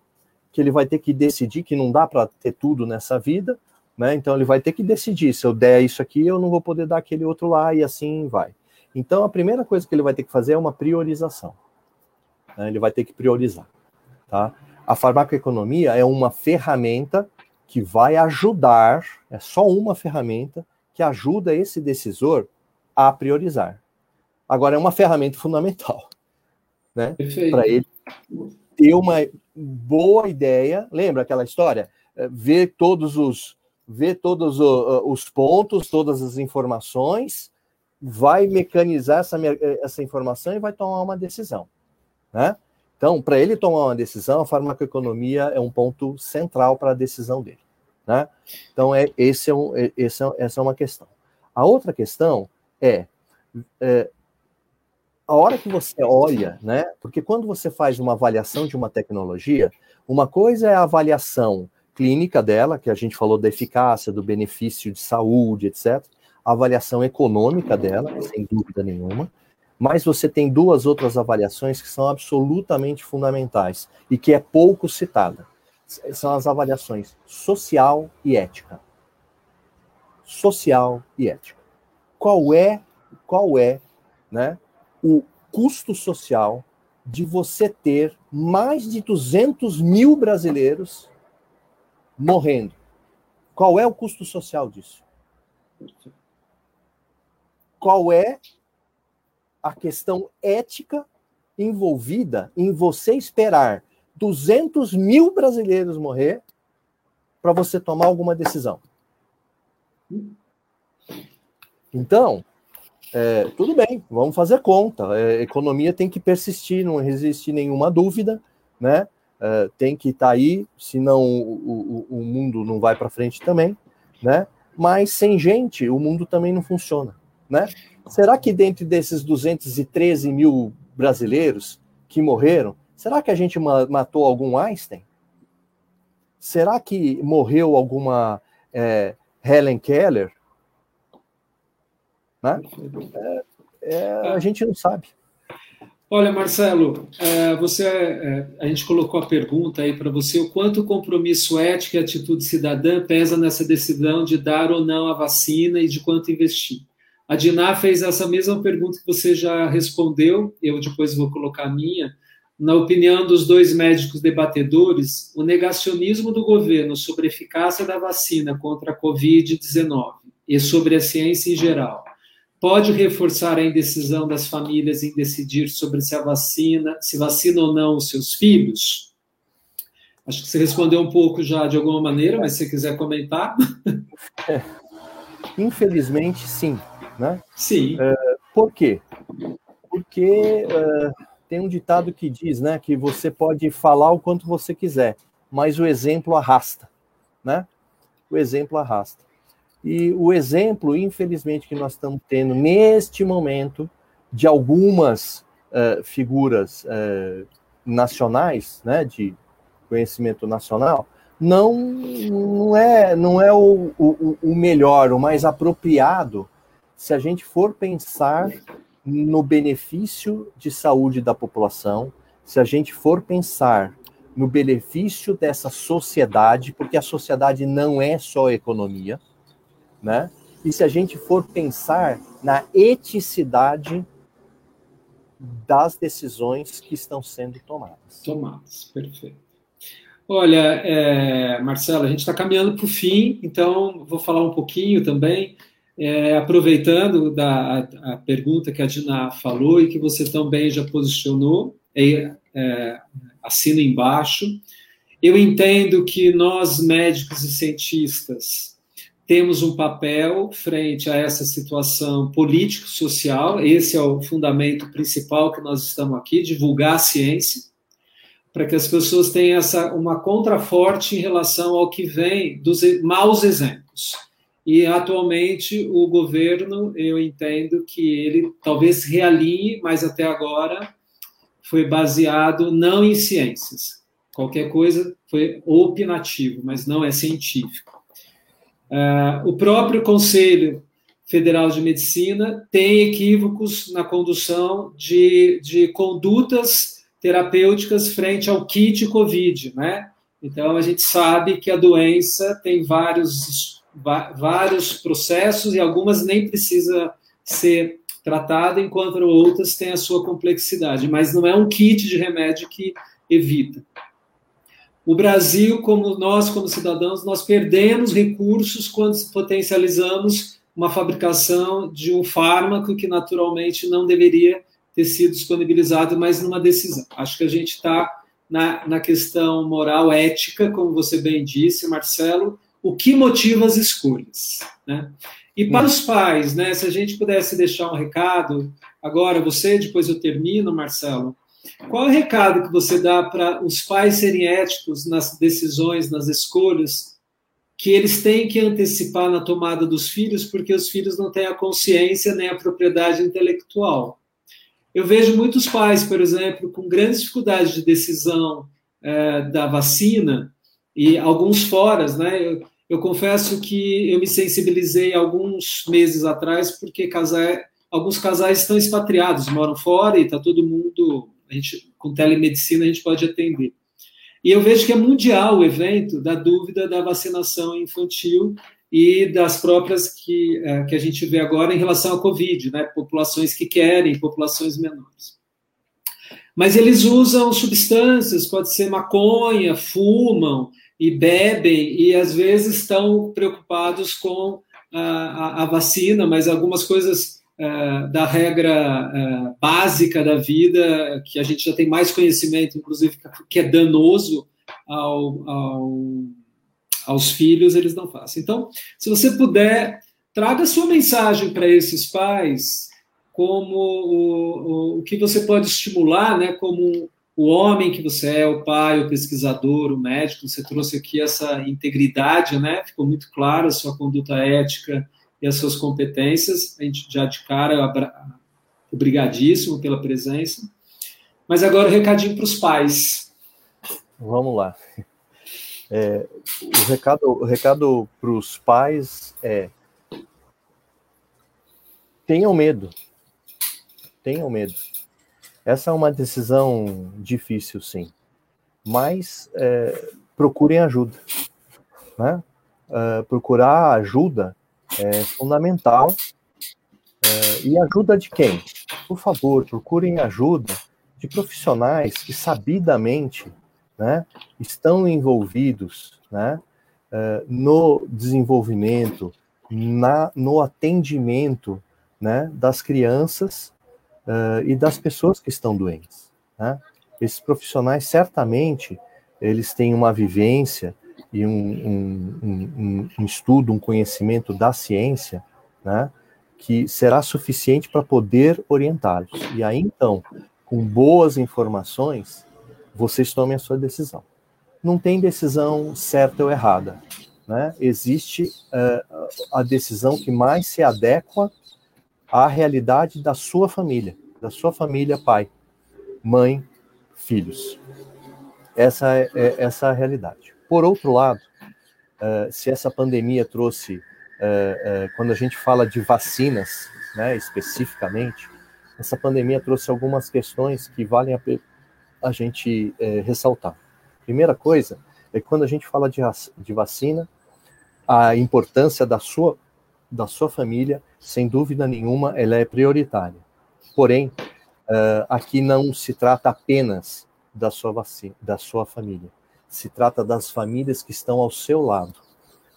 que ele vai ter que decidir que não dá para ter tudo nessa vida, né? Então ele vai ter que decidir se eu der isso aqui, eu não vou poder dar aquele outro lá e assim vai. Então a primeira coisa que ele vai ter que fazer é uma priorização. Né? Ele vai ter que priorizar, tá? A farmacoeconomia é uma ferramenta que vai ajudar, é só uma ferramenta que ajuda esse decisor a priorizar. Agora é uma ferramenta fundamental, né? Para ele ter uma boa ideia. Lembra aquela história? É, ver todos os ver todos os pontos, todas as informações, vai mecanizar essa, essa informação e vai tomar uma decisão. Né? Então, para ele tomar uma decisão, a farmacoeconomia é um ponto central para a decisão dele. Né? Então, é, esse é um, é, esse é, essa é uma questão. A outra questão é, é a hora que você olha, né? Porque quando você faz uma avaliação de uma tecnologia, uma coisa é a avaliação clínica dela, que a gente falou da eficácia, do benefício de saúde, etc. A avaliação econômica dela, sem dúvida nenhuma. Mas você tem duas outras avaliações que são absolutamente fundamentais e que é pouco citada. São as avaliações social e ética. Social e ética. Qual é, qual é, né, o custo social de você ter mais de 200 mil brasileiros morrendo. Qual é o custo social disso? Qual é a questão ética envolvida em você esperar 200 mil brasileiros morrer para você tomar alguma decisão? Então, é, tudo bem, vamos fazer conta. É, economia tem que persistir, não existe nenhuma dúvida, né? É, tem que estar tá aí, senão o, o, o mundo não vai para frente também, né? Mas sem gente, o mundo também não funciona, né? Será que dentro desses 213 mil brasileiros que morreram, será que a gente matou algum Einstein? Será que morreu alguma é, Helen Keller? Né? É, é, a gente não sabe. Olha, Marcelo, é, você, é, a gente colocou a pergunta aí para você: o quanto o compromisso ético e atitude cidadã pesa nessa decisão de dar ou não a vacina e de quanto investir? A Diná fez essa mesma pergunta que você já respondeu, eu depois vou colocar a minha. Na opinião dos dois médicos debatedores, o negacionismo do governo sobre a eficácia da vacina contra a Covid-19 e sobre a ciência em geral pode reforçar a indecisão das famílias em decidir sobre se a vacina, se vacina ou não os seus filhos? Acho que você respondeu um pouco já de alguma maneira, mas se você quiser comentar. É. Infelizmente, sim. Né? Sim. É, por quê? Porque é, tem um ditado que diz né, que você pode falar o quanto você quiser, mas o exemplo arrasta. Né? O exemplo arrasta. E o exemplo, infelizmente, que nós estamos tendo neste momento de algumas uh, figuras uh, nacionais, né, de conhecimento nacional, não, não é, não é o, o, o melhor, o mais apropriado, se a gente for pensar no benefício de saúde da população, se a gente for pensar no benefício dessa sociedade, porque a sociedade não é só economia, né? E se a gente for pensar na eticidade das decisões que estão sendo tomadas. Tomadas, perfeito. Olha, é, Marcelo, a gente está caminhando para o fim, então vou falar um pouquinho também, é, aproveitando da a, a, pergunta que a Dina falou e que você também já posicionou, é, é, assina embaixo. Eu entendo que nós, médicos e cientistas, temos um papel frente a essa situação político-social, esse é o fundamento principal que nós estamos aqui, divulgar a ciência, para que as pessoas tenham essa, uma contraforte em relação ao que vem dos maus exemplos. E atualmente o governo, eu entendo que ele talvez realinhe, mas até agora foi baseado não em ciências. Qualquer coisa foi opinativo, mas não é científico. Uh, o próprio Conselho Federal de Medicina tem equívocos na condução de, de condutas terapêuticas frente ao kit COVID, né? Então, a gente sabe que a doença tem vários, vários processos e algumas nem precisa ser tratada, enquanto outras têm a sua complexidade, mas não é um kit de remédio que evita. O Brasil, como nós, como cidadãos, nós perdemos recursos quando potencializamos uma fabricação de um fármaco que naturalmente não deveria ter sido disponibilizado, mas numa decisão. Acho que a gente está na, na questão moral, ética, como você bem disse, Marcelo, o que motiva as escolhas. Né? E para os pais, né, se a gente pudesse deixar um recado, agora você, depois eu termino, Marcelo, qual é o recado que você dá para os pais serem éticos nas decisões, nas escolhas, que eles têm que antecipar na tomada dos filhos, porque os filhos não têm a consciência nem a propriedade intelectual? Eu vejo muitos pais, por exemplo, com grandes dificuldades de decisão é, da vacina, e alguns foras, né? Eu, eu confesso que eu me sensibilizei alguns meses atrás, porque casais, alguns casais estão expatriados, moram fora e está todo mundo, a gente, com telemedicina a gente pode atender. E eu vejo que é mundial o evento da dúvida da vacinação infantil e das próprias que, é, que a gente vê agora em relação à Covid, né? Populações que querem, populações menores. Mas eles usam substâncias, pode ser maconha, fumam, e bebem e às vezes estão preocupados com a, a, a vacina, mas algumas coisas uh, da regra uh, básica da vida, que a gente já tem mais conhecimento, inclusive, que é danoso ao, ao, aos filhos, eles não fazem. Então, se você puder, traga sua mensagem para esses pais como o, o, o que você pode estimular, né, como o homem que você é, o pai, o pesquisador, o médico, você trouxe aqui essa integridade, né? Ficou muito claro a sua conduta ética e as suas competências. A gente já de cara, obrigadíssimo pela presença. Mas agora o recadinho para os pais. Vamos lá. É, o recado, o recado para os pais é: tenham medo. Tenham medo essa é uma decisão difícil, sim, mas é, procurem ajuda. Né? É, procurar ajuda é fundamental. É, e ajuda de quem? Por favor, procurem ajuda de profissionais que sabidamente né, estão envolvidos né, é, no desenvolvimento, na, no atendimento né, das crianças uh, e das pessoas que estão doentes. Né? Esses profissionais, certamente, eles têm uma vivência e um, um, um, um estudo, um conhecimento da ciência, né, que será suficiente para poder orientá-los. E aí, então, com boas informações, vocês tomem a sua decisão. Não tem decisão certa ou errada. Né? Existe uh, a decisão que mais se adequa à realidade da sua família, da sua família, pai, mãe, filhos. Essa é, é essa é a realidade. Por outro lado, uh, se essa pandemia trouxe, uh, uh, quando a gente fala de vacinas, né, especificamente, essa pandemia trouxe algumas questões que valem a, a gente ressaltar. Primeira coisa é que quando a gente fala de, de vacina, a importância da sua, da sua família, sem dúvida nenhuma, ela é prioritária. Porém, aqui não se trata apenas da sua vacina, da sua família se trata das famílias que estão ao seu lado,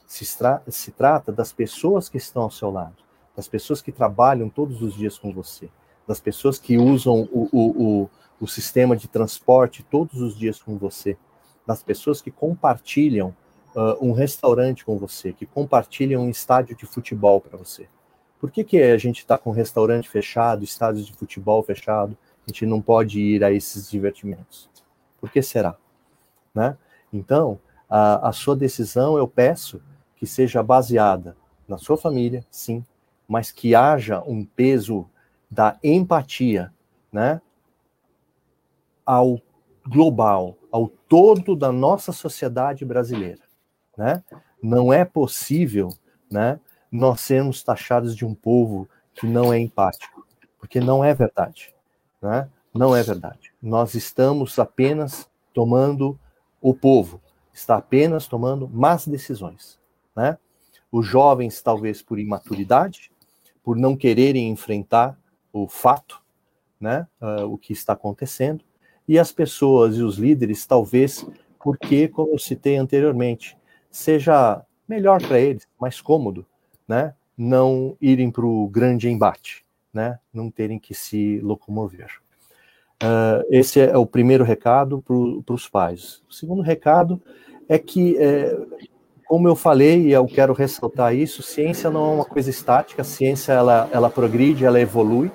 se, se trata das pessoas que estão ao seu lado, das pessoas que trabalham todos os dias com você, das pessoas que usam o, o, o, o sistema de transporte todos os dias com você, das pessoas que compartilham uh, um restaurante com você, que compartilham um estádio de futebol para você. Por que, que a gente está com restaurante fechado, estádio de futebol fechado, a gente não pode ir a esses divertimentos? Por que será? Né? Então, a, a sua decisão eu peço que seja baseada na sua família, sim, mas que haja um peso da empatia, né, ao global, ao todo da nossa sociedade brasileira, né? Não é possível, né, nós sermos taxados de um povo que não é empático, porque não é verdade, né? Não é verdade. Nós estamos apenas tomando o povo está apenas tomando más decisões, né? Os jovens, talvez por imaturidade, por não quererem enfrentar o fato, né? Uh, o que está acontecendo, e as pessoas e os líderes, talvez porque, como eu citei anteriormente, seja melhor para eles, mais cômodo, né? Não irem para o grande embate, né? Não terem que se locomover. Uh, esse é o primeiro recado para os pais. O segundo recado é que, é, como eu falei, e eu quero ressaltar isso, ciência não é uma coisa estática, a ciência ela, ela progride, ela evolui,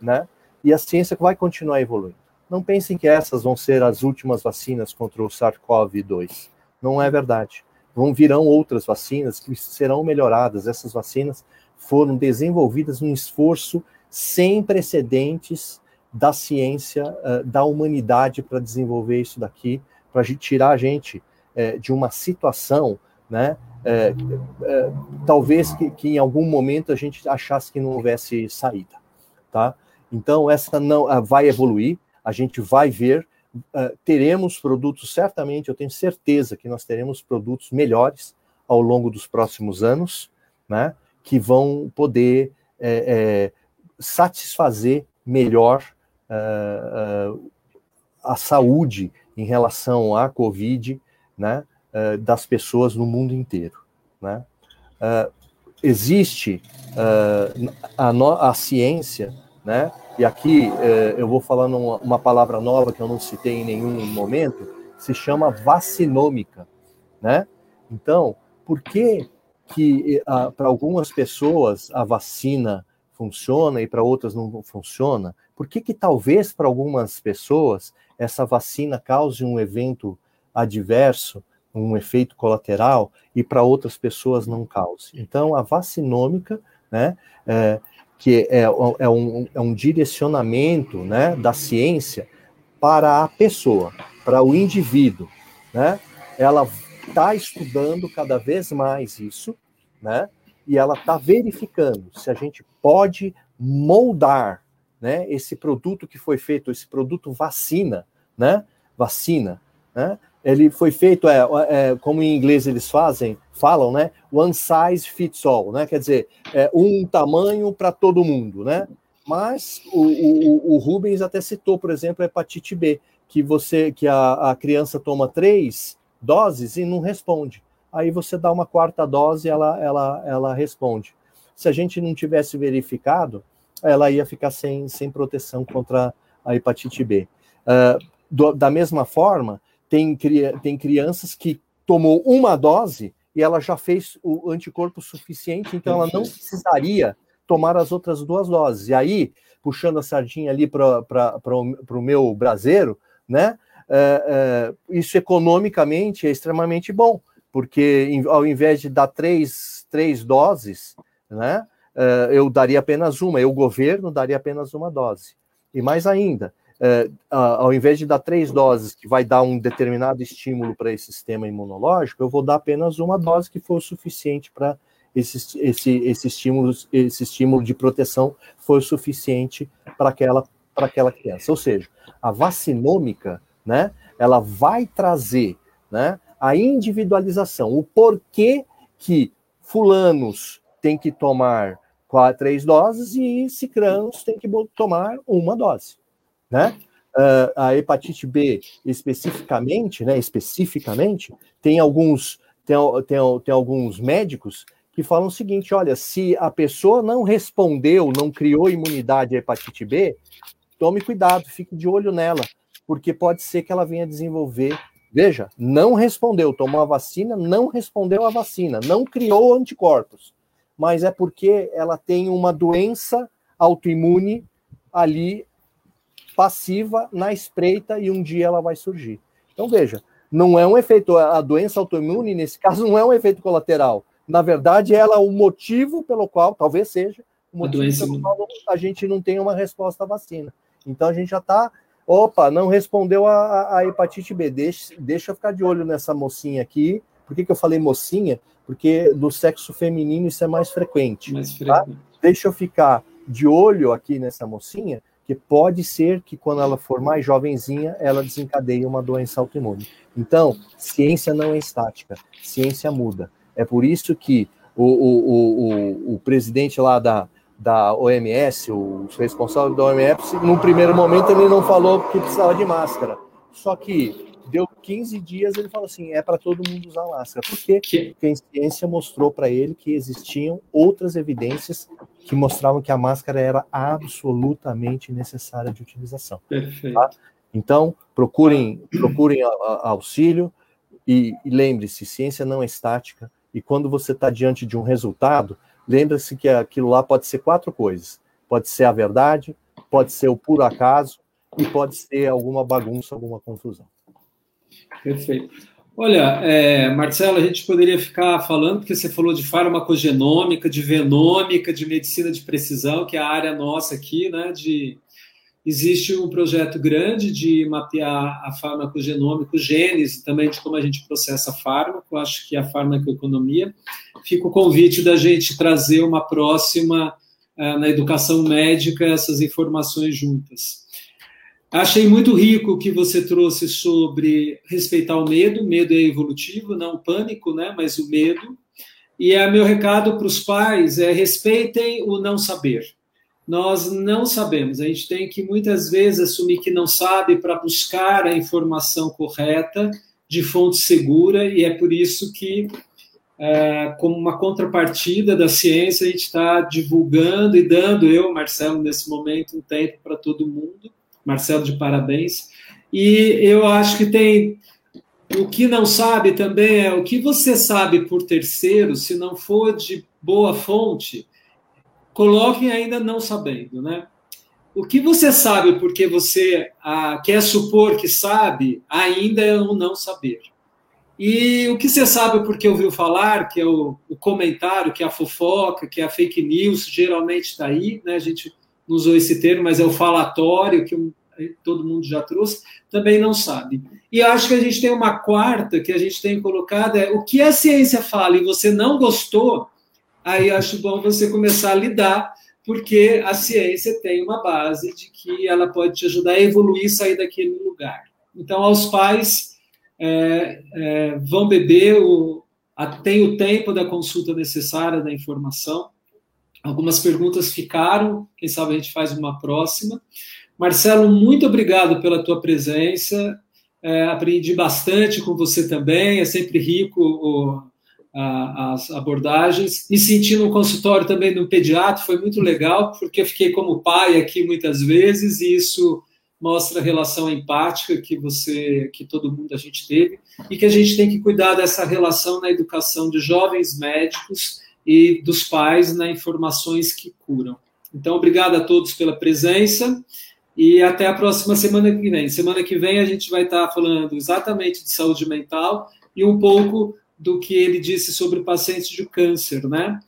né? E a ciência vai continuar evoluindo. Não pensem que essas vão ser as últimas vacinas contra o SARS-CoV-2. Não é verdade. Vão virão outras vacinas que serão melhoradas. Essas vacinas foram desenvolvidas num esforço sem precedentes da ciência, uh, da humanidade para desenvolver isso daqui, para tirar a gente é, de uma situação, né? É, talvez que, que, em algum momento a gente achasse que não houvesse saída, tá? Então essa não vai evoluir, a gente vai ver, uh, teremos produtos certamente, eu tenho certeza que nós teremos produtos melhores ao longo dos próximos anos, né? Que vão poder é, é, satisfazer melhor uh, uh, a saúde em relação à Covid, né? das pessoas no mundo inteiro, né? existe a, no, a, ciência, né? E aqui eu vou falando uma, uma palavra nova que eu não citei em nenhum momento, se chama vacinômica, né? Então, por que que para algumas pessoas a vacina funciona e para outras não funciona? Por que, que talvez para algumas pessoas essa vacina cause um evento adverso, um efeito colateral, e para outras pessoas não cause? Então, a vacinômica, né, é, que é, é, um, é um direcionamento né, da ciência para a pessoa, para o indivíduo, né? Ela está estudando cada vez mais isso, né? E ela está verificando se a gente pode moldar né, esse produto que foi feito, esse produto vacina, né, vacina, né, ele foi feito, é, é, como em inglês eles fazem, falam, né, one size fits all, né, quer dizer, é um tamanho para todo mundo, né, mas o, o, o, Rubens até citou, por exemplo, a hepatite B, que você, que a, a criança toma três doses e não responde, aí você dá uma quarta dose e ela, ela, ela responde. Se a gente não tivesse verificado, ela ia ficar sem, sem proteção contra a hepatite B. Uh, do, da mesma forma, tem, tem crianças que tomou uma dose e ela já fez o anticorpo suficiente, então ela não precisaria tomar as outras duas doses. E aí, puxando a sardinha ali para o meu braseiro, né? Uh, uh, isso economicamente é extremamente bom, porque ao invés de dar três, três doses, né? uh, eu daria apenas uma, eu, governo, daria apenas uma dose. E mais ainda, é, ao invés de dar três doses, que vai dar um determinado estímulo para esse sistema imunológico, eu vou dar apenas uma dose que for suficiente para esse, esse, esse, estímulo, esse estímulo de proteção for suficiente para aquela, aquela criança. Ou seja, a vacinômica, né, ela vai trazer né, a individualização, o porquê que fulanos têm que tomar quatro, três doses e cicranos têm que tomar uma dose, né? Uh, a hepatite B especificamente, né, especificamente, tem alguns, tem, tem, tem alguns médicos que falam o seguinte: olha, se a pessoa não respondeu, não criou imunidade à hepatite B, tome cuidado, fique de olho nela, porque pode ser que ela venha desenvolver. Veja, não respondeu, tomou a vacina, não respondeu a vacina, não criou anticorpos mas é porque ela tem uma doença autoimune ali passiva na espreita e um dia ela vai surgir. Então veja, não é um efeito, a doença autoimune nesse caso não é um efeito colateral. Na verdade, ela é o motivo pelo qual, talvez seja, o motivo pelo qual a gente não tem uma resposta à vacina. Então a gente já está, opa, não respondeu a, a, hepatite B, deixa, deixa eu ficar de olho nessa mocinha aqui. Por que, que eu falei mocinha? porque do sexo feminino isso é mais frequente. Mais tá? Deixa eu ficar de olho aqui nessa mocinha, que pode ser que quando ela for mais jovenzinha, ela desencadeie uma doença autoimune. Então, ciência não é estática, ciência muda. É por isso que o, o, o, o presidente lá da, da OMS, o responsável da OMS, no primeiro momento ele não falou que precisava de máscara. Só que deu 15 dias, ele falou assim: é para todo mundo usar máscara. Por quê? Porque a ciência mostrou para ele que existiam outras evidências que mostravam que a máscara era absolutamente necessária de utilização. Perfeito. Tá? Então, procurem, procurem auxílio e, e lembre-se: ciência não é estática. E quando você está diante de um resultado, lembre-se que aquilo lá pode ser quatro coisas: pode ser a verdade, pode ser o puro acaso e pode ser alguma bagunça, alguma confusão. Perfeito. Olha, é, Marcelo, a gente poderia ficar falando, porque você falou de farmacogenômica, de venômica, de medicina de precisão, que é a área nossa aqui, né? De, existe um projeto grande de mapear a farmacogenômica, genes, também de como a gente processa fármaco, acho que é a farmacoeconomia. Fica o convite da gente trazer uma próxima uh, na educação médica essas informações juntas. Achei muito rico o que você trouxe sobre respeitar o medo. Medo é evolutivo, não o pânico, né? Mas o medo. E é meu recado para os pais é respeitem o não saber. Nós não sabemos. A gente tem que muitas vezes assumir que não sabe para buscar a informação correta de fonte segura e é por isso que é, como uma contrapartida da ciência, a gente está divulgando e dando, eu, Marcelo, nesse momento, um tempo para todo mundo, Marcelo, de parabéns. E eu acho que tem. O que não sabe também é o que você sabe por terceiro, se não for de boa fonte, coloquem ainda não sabendo, né? O que você sabe porque você ah, quer supor que sabe, ainda é o não saber. E o que você sabe porque ouviu falar, que é o, o comentário, que é a fofoca, que é a fake news, geralmente está aí, né? A gente não usou esse termo, mas é o falatório que todo mundo já trouxe, também não sabe. E acho que a gente tem uma quarta que a gente tem colocado, é o que a ciência fala e você não gostou, aí acho bom você começar a lidar, porque a ciência tem uma base de que ela pode te ajudar a evoluir e sair daquele lugar. Então, aos pais, é, é, vão beber, o, a, tem o tempo da consulta necessária da informação, Algumas perguntas ficaram, quem sabe a gente faz uma próxima. Marcelo, muito obrigado pela tua presença. É, aprendi bastante com você também, é sempre rico o, a, as abordagens. Me senti no consultório também do pediatra, foi muito legal, porque eu fiquei como pai aqui muitas vezes, e isso mostra a relação empática que você, que todo mundo a gente teve, e que a gente tem que cuidar dessa relação na educação de jovens médicos e dos pais na informações que curam. Então, obrigado a todos pela presença e até a próxima semana que vem. Semana que vem a gente vai estar falando exatamente de saúde mental e um pouco do que ele disse sobre pacientes de câncer, né?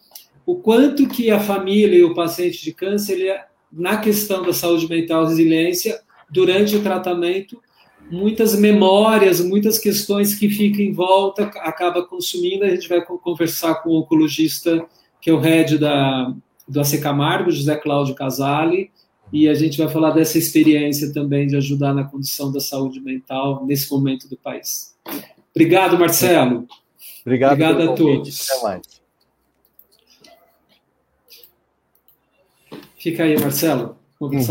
O quanto que a família e o paciente de câncer, ele, é, na questão da saúde mental resiliência, durante o tratamento, muitas memórias, muitas questões que ficam em volta, acaba consumindo. A gente vai conversar com o oncologista, que é o head da, do AC Camargo, José Cláudio Casale, e a gente vai falar dessa experiência também de ajudar na condição da saúde mental nesse momento do país. Obrigado, Marcelo. Obrigado, Obrigado a todos. Até mais. Fica aí, Marcelo. Conversar